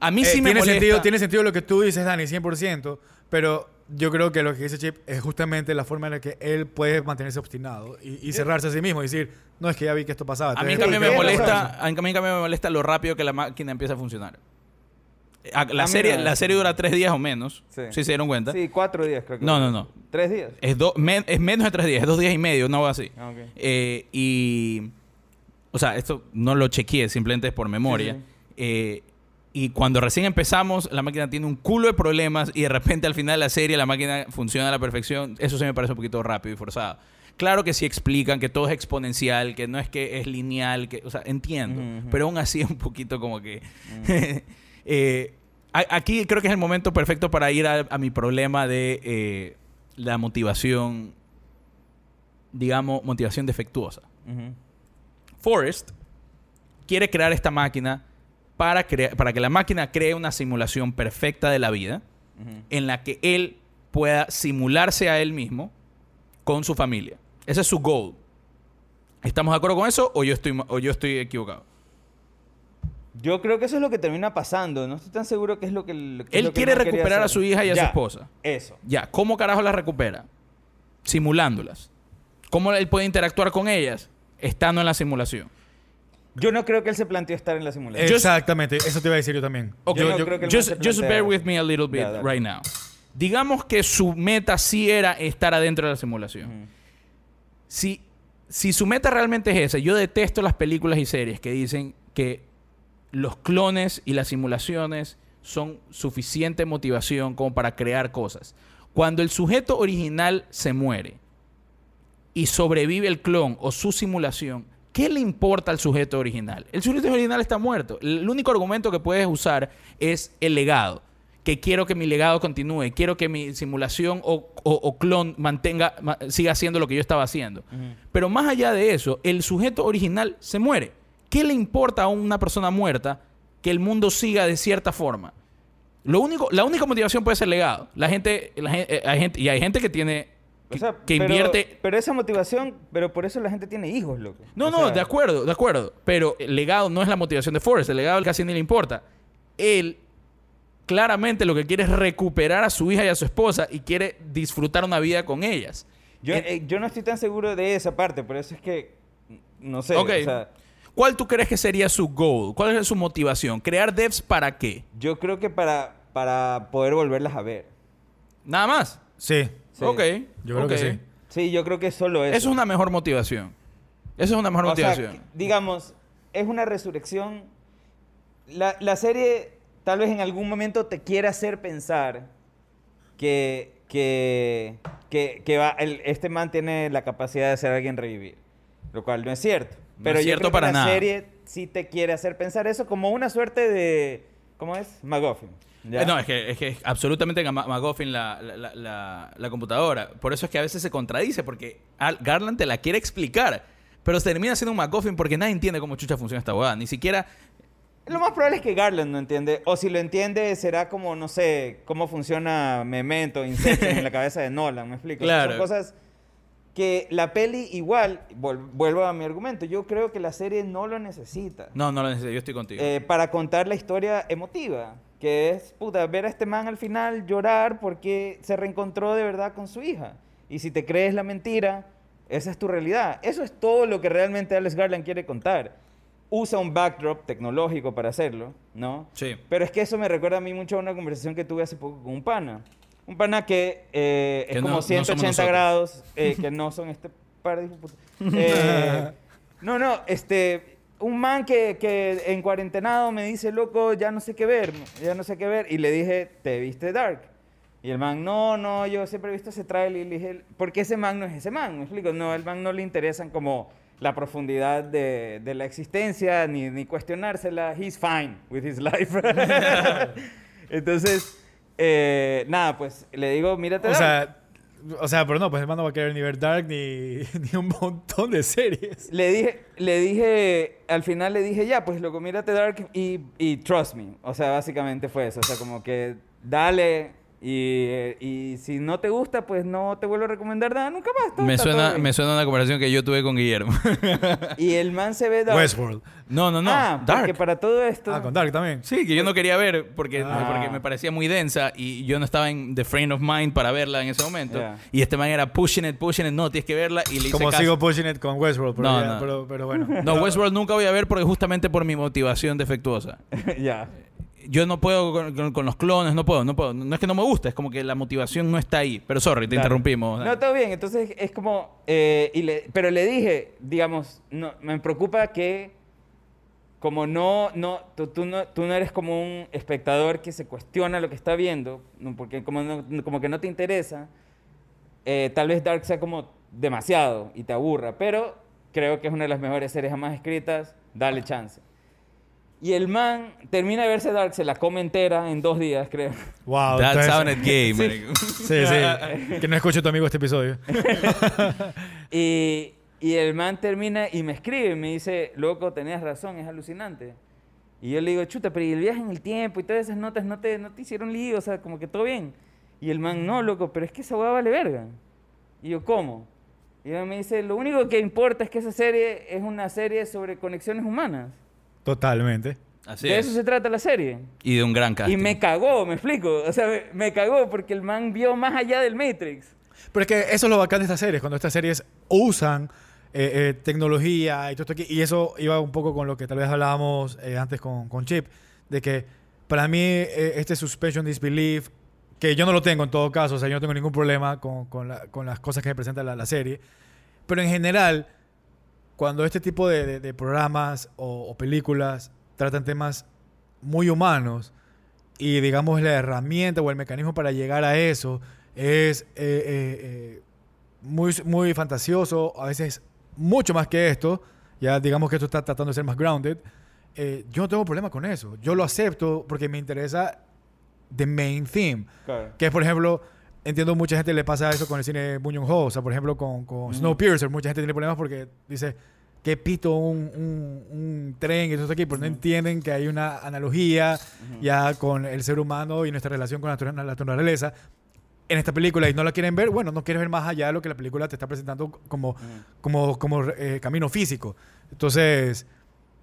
A mí Eh, sí me tiene, molesta. sentido, tiene sentido lo que tú dices, Dani, 100%, pero yo creo que lo que dice Chip es justamente la forma en la que él puede mantenerse obstinado y, y cerrarse a sí mismo y decir, no, es que ya vi que esto pasaba. A mí cambio me molesta, a mí en cambio me molesta lo rápido que la máquina empieza a funcionar. A- La A mí serie, la serie dura tres días o menos. Sí. Si se dieron cuenta. Sí, cuatro días creo que. No, no, no. ¿Tres días? Es, do- men- es menos de tres días, es dos días y medio, no va así. Ah, ok. Eh, y. O sea, esto no lo chequeé, simplemente es por memoria. Sí, sí. Eh, y cuando recién empezamos, la máquina tiene un culo de problemas y de repente al final de la serie la máquina funciona a la perfección. Eso sí me parece un poquito rápido y forzado. Claro que sí explican que todo es exponencial, que no es que es lineal, que, o sea, entiendo. Ujú, ujú. Pero aún así un poquito como que... [LAUGHS] eh, aquí creo que es el momento perfecto para ir a, a mi problema de eh, la motivación, digamos, motivación defectuosa. Forrest quiere crear esta máquina para, para que la máquina cree una simulación perfecta de la vida en la que él pueda simularse a él mismo con su familia. Ese es su goal. ¿Estamos de acuerdo con eso o yo estoy, o yo estoy equivocado? Yo creo que eso es lo que termina pasando. No estoy tan seguro que es lo que... lo que es Él lo que quiere no recuperar a su hija y a su esposa. Eso. Ya, ¿cómo carajo las recupera? Simulándolas. ¿Cómo él puede interactuar con ellas estando en la simulación? Yo no creo que él se planteó estar en la simulación. Exactamente, eso te iba a decir yo también. Ok, Yo no yo- creo que just, just bear with me a little bit right now. Digamos que su meta sí era estar adentro de la simulación. Si, si su meta realmente es esa, yo detesto las películas y series que dicen que los clones y las simulaciones son suficiente motivación como para crear cosas. Cuando el sujeto original se muere y sobrevive el clon o su simulación, ¿qué le importa al sujeto original? El sujeto original está muerto. El único argumento que puedes usar es el legado. Que quiero que mi legado continúe, quiero que mi simulación o, o- o clon mantenga, ma- siga haciendo lo que yo estaba haciendo. Pero más allá de eso, el sujeto original se muere. ¿Qué le importa a una persona muerta que el mundo siga de cierta forma? Lo único, la única motivación puede ser legado. La gente, la eh, hay gente, y hay gente que tiene que, O sea, que invierte. Pero esa motivación, pero por eso la gente tiene hijos, loco. No, O no, sea, de acuerdo, de acuerdo. Pero el legado no es la motivación de Forrest. El legado casi ni le importa. Él claramente lo que quiere es recuperar a su hija y a su esposa y quiere disfrutar una vida con ellas. Yo, Eh, yo no estoy tan seguro de esa parte, por eso es que. No sé. ok. O sea, ¿Cuál tú crees que sería su goal? ¿Cuál es su motivación? ¿Crear devs para qué? yo creo que para, para poder volverlas a ver. Nada más. Sí, Sí. Ok. yo creo ok. que sí. Sí, yo creo que es solo eso. Eso es una mejor motivación. Eso es una mejor O motivación. digamos, es una resurrección. La, la serie tal vez en algún momento te quiera hacer pensar que, que, que, que va, el- este man tiene la capacidad de hacer a alguien revivir. Lo cual no es cierto. No Pero es yo cierto creo para que la nada. serie sí te quiere hacer pensar eso como una suerte de... ¿Cómo es? McGuffin. Eh, no, es que es, que es absolutamente McGuffin la, la, la- computadora. Por eso es que a veces se contradice, porque Garland te la quiere explicar, pero se termina siendo un McGuffin porque nadie entiende cómo chucha funciona esta hueá. Ni siquiera... Lo más probable es que Garland no entiende. O si lo entiende, será como, no sé, cómo funciona Memento, Inception en la [LAUGHS] cabeza de Nolan, ¿me explico? Claro. Son cosas que la peli igual, vuelvo a mi argumento, yo creo que la serie no lo necesita. No, no lo necesito, yo estoy contigo. eh, para contar la historia emotiva, que es, puta, ver a este man al final llorar porque se reencontró de verdad con su hija. Y si te crees la mentira, esa es tu realidad. Eso es todo lo que realmente Alex Garland quiere contar. Usa un backdrop tecnológico para hacerlo, ¿no? Sí. Pero es que eso me recuerda a mí mucho a una conversación que tuve hace poco con un pana. Un pana que eh, Que es no- como no somos 180 nosotros. grados, eh, [LAUGHS] que no son este par de. Eh, no, no, este, un man que, que en cuarentenado me dice, loco, ya no sé qué ver, ya no sé qué ver. Y le dije, ¿te viste Dark? Y el man, no, no, yo siempre he visto ese trailer. Y le dije, ¿por qué ese man no es ese man? Me explico, no, el man no le interesan como la profundidad de, de la existencia, ni, ni cuestionársela. He's fine with his life. [LAUGHS] [LAUGHS] Entonces, eh, nada, pues le digo, mírate O Dark. sea, o sea, pero no, pues el man no va a querer ni ver Dark ni, [LAUGHS] ni un montón de series. Le dije, le dije, al final le dije, ya, pues loco, mírate Dark y, y trust me. O sea, básicamente fue eso. O sea, como que dale y, eh, y si no te gusta, pues no te vuelvo a recomendar nada nunca más. todo me, suena, me suena una conversación que yo tuve con Guillermo. [LAUGHS] Y el man se ve Dark. Westworld. no, no, no. ah, Dark. porque para todo esto... Ah, con Dark también. Sí, que yo no quería ver porque, Ah. porque me parecía muy densa y yo no estaba en the frame of mind para verla en ese momento. Ya. Y este man era pushing it, pushing it, no, tienes que verla y le hice Como caso. sigo pushing it con Westworld, pero, No, ya- no. pero, pero bueno. No, Westworld nunca voy a ver porque justamente por mi motivación defectuosa. [LAUGHS] ya. Yo no puedo con, con- con los clones, no puedo, no puedo. No es que no me gusta, es como que la motivación no está ahí. Pero sorry, te Dale. interrumpimos. No, todo bien. Entonces es como... eh, y le- pero le dije, digamos, no, me preocupa que como no, no, tú, tú no, tú no eres como un espectador que se cuestiona lo que está viendo, porque como, no- como que no te interesa, eh, tal vez Dark sea como demasiado y te aburra, pero creo que es una de las mejores series jamás escritas, dale chance. Y el man termina de verse Dark, se la come entera en dos días, creo. Wow. That entonces- sounded gay, [LAUGHS] marico. Sí, sí. [LAUGHS] que no escuche tu amigo este episodio. [LAUGHS] Y, y el man termina y me escribe y me dice, loco, tenías razón, es alucinante. Y yo le digo, chuta, pero ¿y el viaje en el tiempo y todas esas notas no te, no te hicieron lío? O sea, como que todo bien. Y el man, no, loco, pero es que esa hueá vale verga. Y yo, ¿cómo? Y él me dice, lo único que importa es que esa serie es una serie sobre conexiones humanas. Totalmente. Así de es. eso se trata la serie. Y de un gran casting. Y me cagó, me explico. O sea, me, me cagó porque el man vio más allá del Matrix. Pero es que eso es lo bacán de estas series, cuando estas series usan eh, eh, tecnología y todo esto aquí. Y eso iba un poco con lo que tal vez hablábamos eh, antes con, con Chip, de que para mí eh, este suspension disbelief, que yo no lo tengo en todo caso, o sea, yo no tengo ningún problema con, con la- con las cosas que me presenta la, la serie, pero en general, cuando este tipo de, de- de programas o, o películas tratan temas muy humanos y digamos la herramienta o el mecanismo para llegar a eso es eh, eh, eh, muy, muy fantasioso, a veces mucho más que esto, ya digamos que esto está tratando de ser más grounded, eh, yo no tengo problema con eso, yo lo acepto porque me interesa the main theme, Claro. que es por ejemplo, entiendo mucha gente le pasa eso con el cine Bunyan Ho, o sea, por ejemplo con, con Snowpiercer, mucha gente tiene problemas porque dice, ¿qué pito un, un, un tren y todo esto aquí? Pero no entienden que hay una analogía ya con el ser humano y nuestra relación con la naturaleza en esta película y no la quieren ver, bueno, no quieres ver más allá de lo que la película te está presentando como, como, como eh, camino físico. Entonces,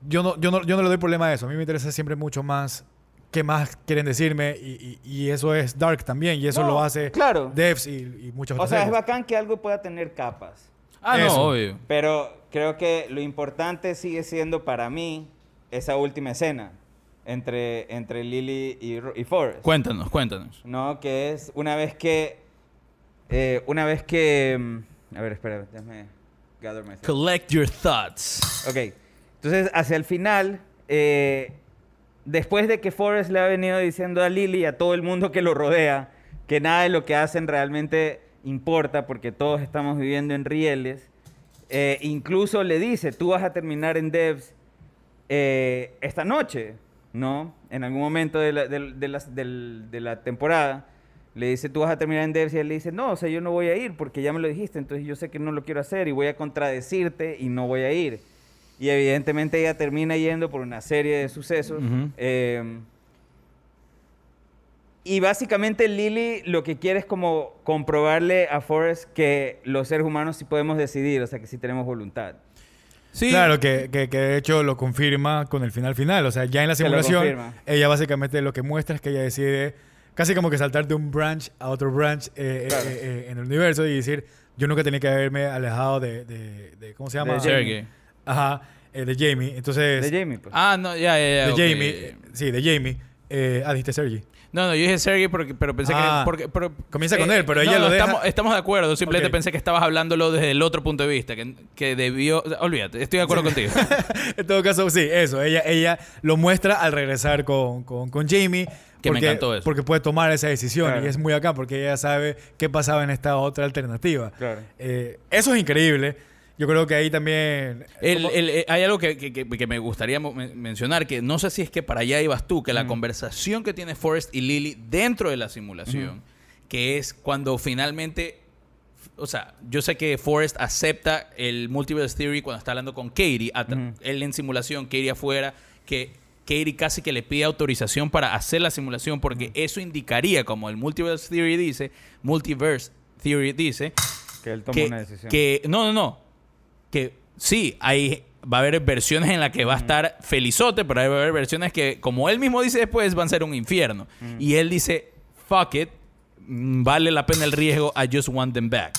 yo no, yo, no, yo no le doy problema a eso. A mí me interesa siempre mucho más qué más quieren decirme y, y- y eso es Dark también y eso No, lo hace claro. Devs y, y muchas O otras sea, es series. bacán que algo pueda tener capas. Ah, no, Eso. obvio. Pero creo que lo importante sigue siendo para mí esa última escena entre, entre Lily y, y Forrest. Cuéntanos, cuéntanos. ¿no? Que es una vez que. eh, una vez que. mm, A ver, espera, déjame. Gather myself. Collect your thoughts. Ok. Entonces, hacia el final. eh, después de que Forrest le ha venido diciendo a Lily y a todo el mundo que lo rodea que nada de lo que hacen realmente importa porque todos estamos viviendo en rieles. eh, incluso le dice, tú vas a terminar en Devs eh, esta noche, ¿no? En algún momento de la, de la temporada. Le dice, tú vas a terminar en Devs y él le dice, no, o sea, yo no voy a ir porque ya me lo dijiste, entonces yo sé que no lo quiero hacer y voy a contradecirte y no voy a ir. Y evidentemente ella termina yendo por una serie de sucesos. Eh, y básicamente Lily lo que quiere es como comprobarle a Forrest que los seres humanos sí podemos decidir, o sea, que sí tenemos voluntad. Sí. Claro, que, que, que de hecho lo confirma con el final final. O sea, ya en la simulación, ella básicamente lo que muestra es que ella decide casi como que saltar de un branch a otro branch eh, eh, Claro. eh, eh, en el universo y decir, yo nunca tenía que haberme alejado de, de, de- ¿cómo se llama? De Sergey. Ajá, eh, de Jamie. Entonces, De Jamie, pues. Ah, no, ya, ya, ya. de. Jamie, eh, sí, de Jamie. Eh, ah, dijiste Sergi. No, no, yo dije Sergey porque, pero pensé Ah. que... Porque, pero- Comienza con él, pero ella no, lo deja- Estamos, estamos de acuerdo. Simplemente pensé que estabas hablándolo desde el otro punto de vista. Que, que debió... o sea, olvídate, estoy de acuerdo contigo. [LAUGHS] en todo caso, sí, eso. Ella, ella lo muestra al regresar con, con, con Jamie. Que me porque- encantó eso. Porque puede tomar esa decisión Claro. y es muy acá porque ella sabe qué pasaba en esta otra alternativa. Claro. Eh, eso es increíble. Yo creo que ahí también... El- como- el- eh, hay algo que, que- que- que me gustaría mencionar, que no sé si es que para allá ibas tú, que la conversación que tiene Forrest y Lily dentro de la simulación, que es cuando finalmente, o sea, yo sé que Forrest acepta el Multiverse Theory cuando está hablando con Katie, él en simulación, Katie afuera, que Katie casi que le pide autorización para hacer la simulación, porque eso indicaría, como el Multiverse Theory dice, Multiverse Theory dice, Que él toma que, una decisión. que- no, no, no. Que sí, hay, va a haber versiones en las que va a estar felizote, pero va a haber versiones que, como él mismo dice después, van a ser un infierno. Y él dice, fuck it, mm, vale la pena el riesgo, I just want them back.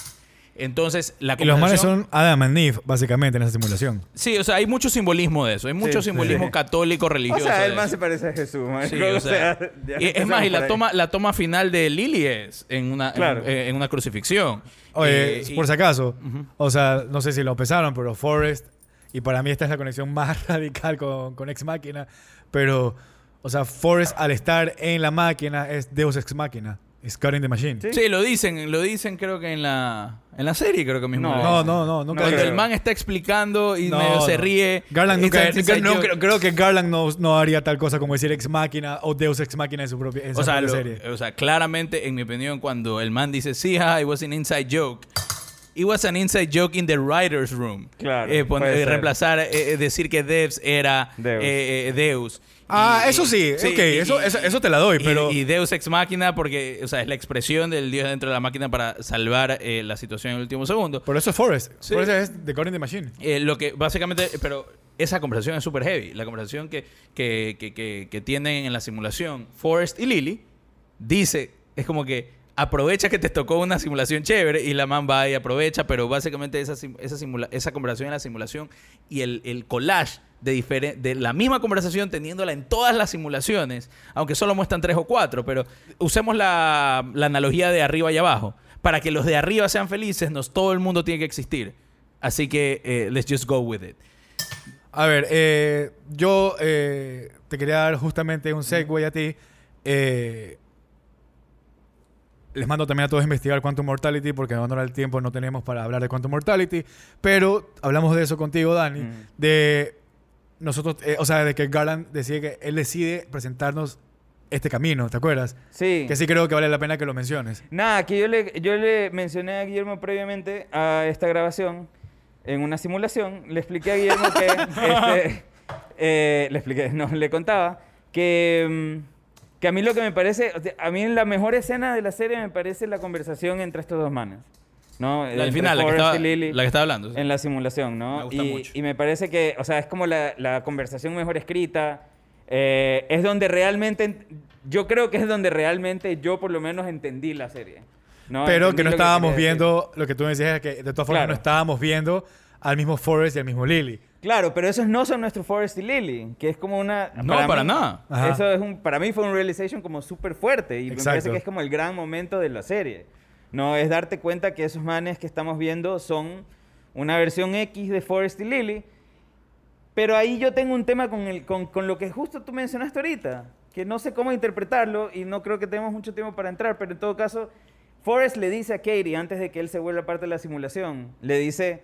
Entonces, la y los conversación- son Adam and Eve, básicamente, en esa simulación. Sí, o sea, hay mucho simbolismo de eso. Hay mucho Sí, simbolismo sí. católico, o religioso. sea, de el man eso. se parece a Jesús, man. Sí, [LAUGHS] o o sea, sea, ya y- es más, y por la ahí. toma, la toma final de Lily es en una, en- Claro. en, en una crucifixión. Oye, Eh, y- por si acaso, o sea, no sé si lo pensaron, pero Forrest, y para mí esta es la conexión más [LAUGHS] radical con, con Ex Máquina, pero, o sea, Forrest al estar en la máquina es Deus Ex Máquina. It's cutting the machine. Sí. Sí, lo dicen, lo dicen creo que en la, en la serie creo que mismo. No. No, no, no, nunca Cuando creo. el man está explicando y No, medio se ríe. Garland nunca, no, creo, creo que Garland no, no haría tal cosa como decir ex máquina o Deus ex máquina en su propia, en su O sea, propia lo- serie. o sea, claramente, en mi opinión, cuando el man dice, sí, ja, it was an inside joke. It was an inside joke in the writer's room. Claro, Eh, pon- eh, reemplazar, eh, eh, decir que Devs era Deus. eh, eh, Deus. Ah, Y- eso sí, ok, y- eso, eso, eso te la doy, y- pero... Y, Deus ex máquina porque, o sea, es la expresión del dios dentro de la máquina para salvar eh, la situación en el último segundo. por eso es Forrest. Sí. Forrest es The Cutting the Machine. Eh, lo que básicamente, pero esa conversación es súper heavy. La conversación que, que, que, que tienen en la simulación Forrest y Lily dice, es como que aprovecha que te tocó una simulación chévere y la man va y aprovecha, pero básicamente esa, esa, esa conversación en la simulación y el, el collage de, de la misma conversación teniéndola en todas las simulaciones, aunque solo muestran tres o cuatro, pero usemos la, la analogía de arriba y abajo. Para que los de arriba sean felices, nos, todo el mundo tiene que existir. Así que, eh, let's just go with it. A ver, eh, yo eh, te quería dar justamente un segue a ti. Eh, les mando también a todos a investigar Quantum Mortality porque no el tiempo, no tenemos para hablar de Quantum Mortality. Pero hablamos de eso contigo, Dani. Mm. De nosotros, eh, o sea, de que Garland decide que él decide presentarnos este camino, ¿te acuerdas? Sí. Que sí creo que vale la pena que lo menciones. Nada, que yo le, yo le mencioné a Guillermo previamente a esta grabación en una simulación. Le expliqué a Guillermo que. [LAUGHS] este, eh, le expliqué, no, le contaba que, mm, que a mí lo que me parece. a mí la mejor escena de la serie me parece la conversación entre estos dos manes. ¿no? La del final, la que, estaba, la que estaba hablando. sí. en la simulación, ¿no? Me gusta y, mucho. y me parece que, o sea, es como la, la conversación mejor escrita. eh, es donde realmente, ent- yo creo que es donde realmente yo por lo menos entendí la serie. ¿no? Pero Entendí que no estábamos decir. viendo, lo que tú me decías es que de todas formas Claro. no estábamos viendo al mismo Forrest y al mismo Lily. Claro, pero esos no son nuestros Forrest y Lily, que es como una... No, para nada. Ajá. Eso es un, para mí fue un realization como súper fuerte y me Exacto. parece que es como el gran momento de la serie. No, es darte cuenta que esos manes que estamos viendo son una versión X de Forrest y Lily. Pero ahí yo tengo un tema con, el, con, con lo que justo tú mencionaste ahorita, que no sé cómo interpretarlo y no creo que tenemos mucho tiempo para entrar, pero en todo caso, Forrest le dice a Katie, antes de que él se vuelva parte de la simulación, le dice,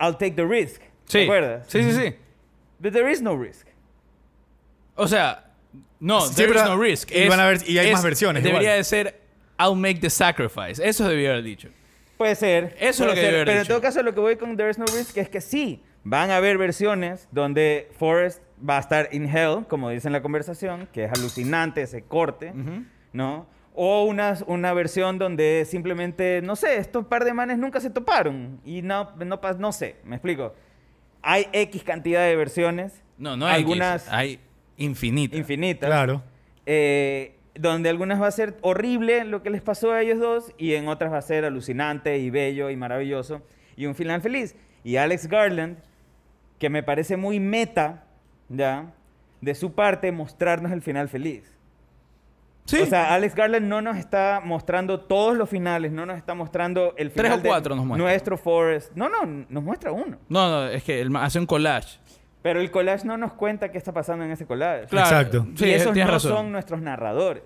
I'll take the risk. Sí. ¿Te acuerdas? Sí, sí, sí. But there is no risk. O sea, no, Sí, there is no risk. y van a ver- y hay más versiones Debería igual. de ser I'll make the sacrifice. Eso debería haber dicho. Puede ser. Eso es lo que ser, debe haber Pero en dicho. todo caso, lo que voy con There is no risk es que sí, van a haber versiones donde Forrest va a estar in hell, como dice en la conversación, que es alucinante ese corte, Ujú. ¿no? O una, una versión donde simplemente, no sé, estos par de manes nunca se toparon y no, no, no sé, me explico. Hay X cantidad de versiones, No, no hay algunas X, hay infinitas. infinitas. Claro. eh, donde algunas va a ser horrible lo que les pasó a ellos dos y en otras va a ser alucinante y bello y maravilloso y un final feliz. Y Alex Garland, que me parece muy meta, ¿ya? De su parte, mostrarnos el final feliz. Sí. O sea, Alex Garland no nos está mostrando todos los finales, no nos está mostrando el Tres final o de cuatro nos muestra. nuestro Forest. No, no, nos muestra uno. no, no, es que él hace un collage. Pero el collage no nos cuenta qué está pasando en ese collage. Claro. Exacto. Sí, y esos tienes no razón. son nuestros narradores.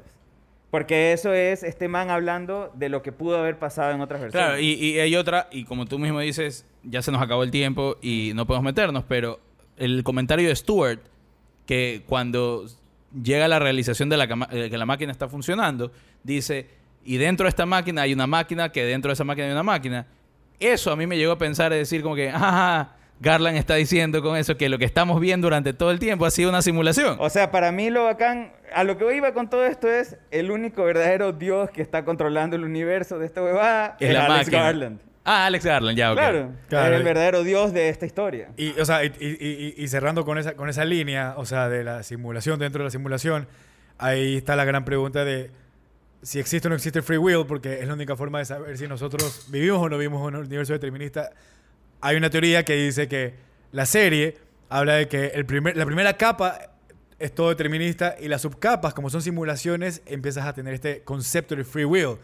Porque eso es este man hablando de lo que pudo haber pasado en otras versiones. Claro, y, y hay otra, y como tú mismo dices, ya se nos acabó el tiempo y no podemos meternos, pero el comentario de Stuart, que cuando llega la realización de la eh, que la máquina está funcionando, dice, y dentro de esta máquina hay una máquina, que dentro de esa máquina hay una máquina. Eso a mí me llegó a pensar, es decir, como que, ajá, Garland está diciendo con eso que lo que estamos viendo durante todo el tiempo ha sido una simulación. O sea, para mí lo bacán, a lo que iba con todo esto es el único verdadero Dios que está controlando el universo de esta huevada Es es la Alex máquina. Garland. Ah, Alex Garland, ya, ok. Claro, Claro. es el verdadero Dios de esta historia. Y, o sea, y, y- y- y cerrando con esa, con esa línea, o sea, de la simulación dentro de la simulación, ahí está la gran pregunta de si existe o no existe free will, porque es la única forma de saber si nosotros vivimos o no vivimos en un universo determinista. Hay una teoría que dice que la serie habla de que el primer, la primera capa es todo determinista y las subcapas, como son simulaciones, empiezas a tener este concepto de free will.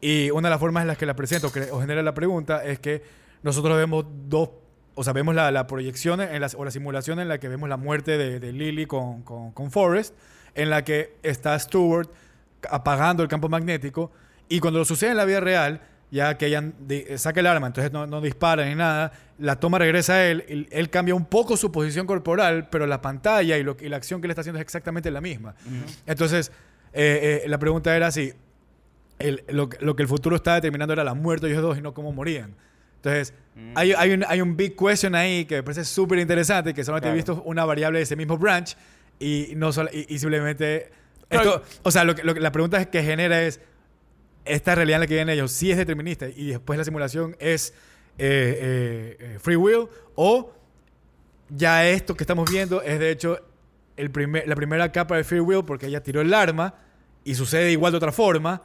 Y una de las formas en las que la presento que- o genera la pregunta es que nosotros vemos dos, o sea, vemos la, la proyección en las, o la simulación en la que vemos la muerte de, de Lily con, con, con Forrest, en la que está Stewart apagando el campo magnético. Y cuando lo sucede en la vida real, ya que ella saca el arma, entonces no, no dispara ni nada, la toma regresa a él, él, él cambia un poco su posición corporal, pero la pantalla y, lo, y la acción que le está haciendo es exactamente la misma. Entonces, eh, eh, la pregunta era si el- lo, que- lo que el futuro estaba determinando era la muerte de ellos dos y no cómo morían. Entonces, hay, hay, un, hay un big question ahí que me parece súper interesante, que solamente he Claro. visto una variable de ese mismo branch y, no solo, y, y simplemente... Esto, o sea, lo lo la pregunta que genera es, esta realidad en la que viven ellos sí es determinista y después la simulación es eh, eh, eh, free will o ya esto que estamos viendo es de hecho el primer, la primera capa de free will porque ella tiró el arma y sucede igual de otra forma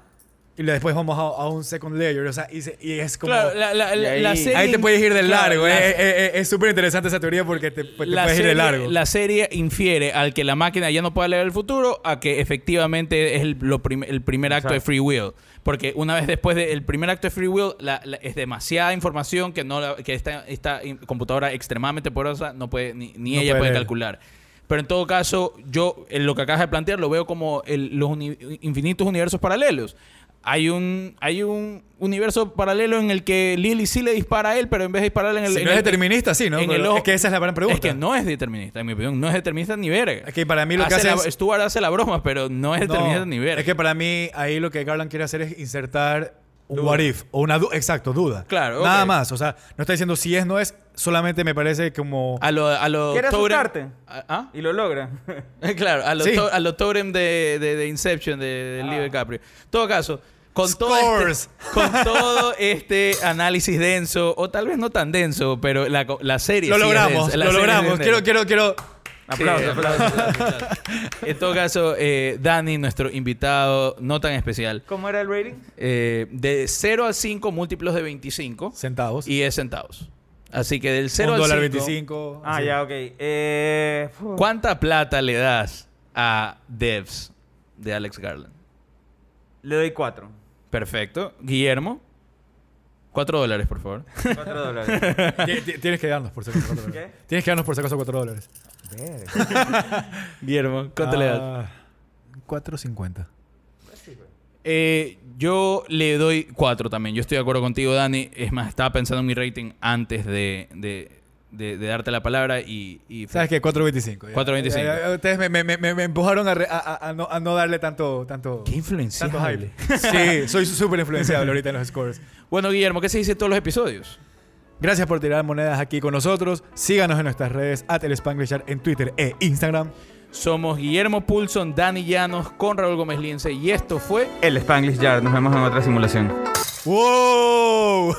y después vamos a, a un second layer o sea y, se- y es como Claro, la, la- Y ahí- la serie... ahí te puedes ir de claro, largo la- eh, eh, eh, es súper interesante esa teoría porque te, pues, te puedes ir serie, de largo la serie infiere al que la máquina ya no pueda leer el futuro a que efectivamente es el, lo prim- el primer acto de Exacto. free will. Porque una vez después del primer acto de free will, la- la- es demasiada información que, no la- que esta, esta computadora extremadamente poderosa no puede, ni, ni No ella puede puede leer. calcular. Pero en todo caso, yo en lo que acabas de plantear lo veo como el- los uni- infinitos universos paralelos. Hay un, hay un universo paralelo en el que Lily sí le dispara a él, pero en vez de dispararle en el... si en no es determinista sí ¿no? en Pero el ojo- es que esa es la gran pregunta es que no es determinista, en mi opinión. No es determinista ni verga. Es que para mí lo que Hace la- es- Stuart hace la broma, pero no es No, determinista ni verga. Es que para mí ahí lo que Garland quiere hacer es insertar Duda. what if o una duda, exacto, duda. Claro, Nada más, o sea, no está diciendo si es no es, solamente me parece como A lo, a lo ¿Quiere Totem- asustarte? ¿Ah? ¿Ah? Y lo logra. [LAUGHS] claro, a lo, Sí. to- a lo Totem de, de, de Inception, de, de Leo DiCaprio. En todo caso, con todo, este, [LAUGHS] con todo este análisis denso, o tal vez no tan denso, pero la, la serie lo sí es logramos, densa, la lo logramos. Quiero quiero quiero Aplausos, aplausos, aplausos, aplausos. En todo caso, eh, Dani, nuestro invitado no tan especial, ¿Cómo era el rating? eh, de 0 a 5 múltiplos de 25 centavos. y es centavos. Así que del 0 un al dólar 5, 25. Ah, así. ya, ok. Eh, ¿cuánta plata le das a Devs de Alex Garland? Le doy 4. Perfecto. Guillermo, 4 dólares, por favor. 4 dólares. [LAUGHS] Ti- ti- Tienes que darnos por si acaso 4 dólares. ¿Qué? Tienes que darnos por si acaso 4 dólares. [LAUGHS] Guillermo, ¿cuánto le das? Ah, 4.50. Eh, yo le doy 4 también. Yo estoy de acuerdo contigo, Dani. Es más, estaba pensando en mi rating antes de, de- de- de darte la palabra y... y ¿Sabes qué? 4.25. ya. 4.25. Ya, ya, Ustedes me, me- me- me empujaron a, re- a- a- a no, a no darle tanto, tanto, Qué tanto influenciable. hype. Sí, soy súper influenciable ahorita en los scores. Bueno, Guillermo, ¿qué se dice en todos los episodios? Gracias por tirar monedas aquí con nosotros. Síganos en nuestras redes, at el en Twitter e Instagram. Somos Guillermo Pulson, Dani Llanos, con Raúl Gómez Liense y esto fue... El Spanglish Yard. Nos vemos en otra simulación. ¡Wow!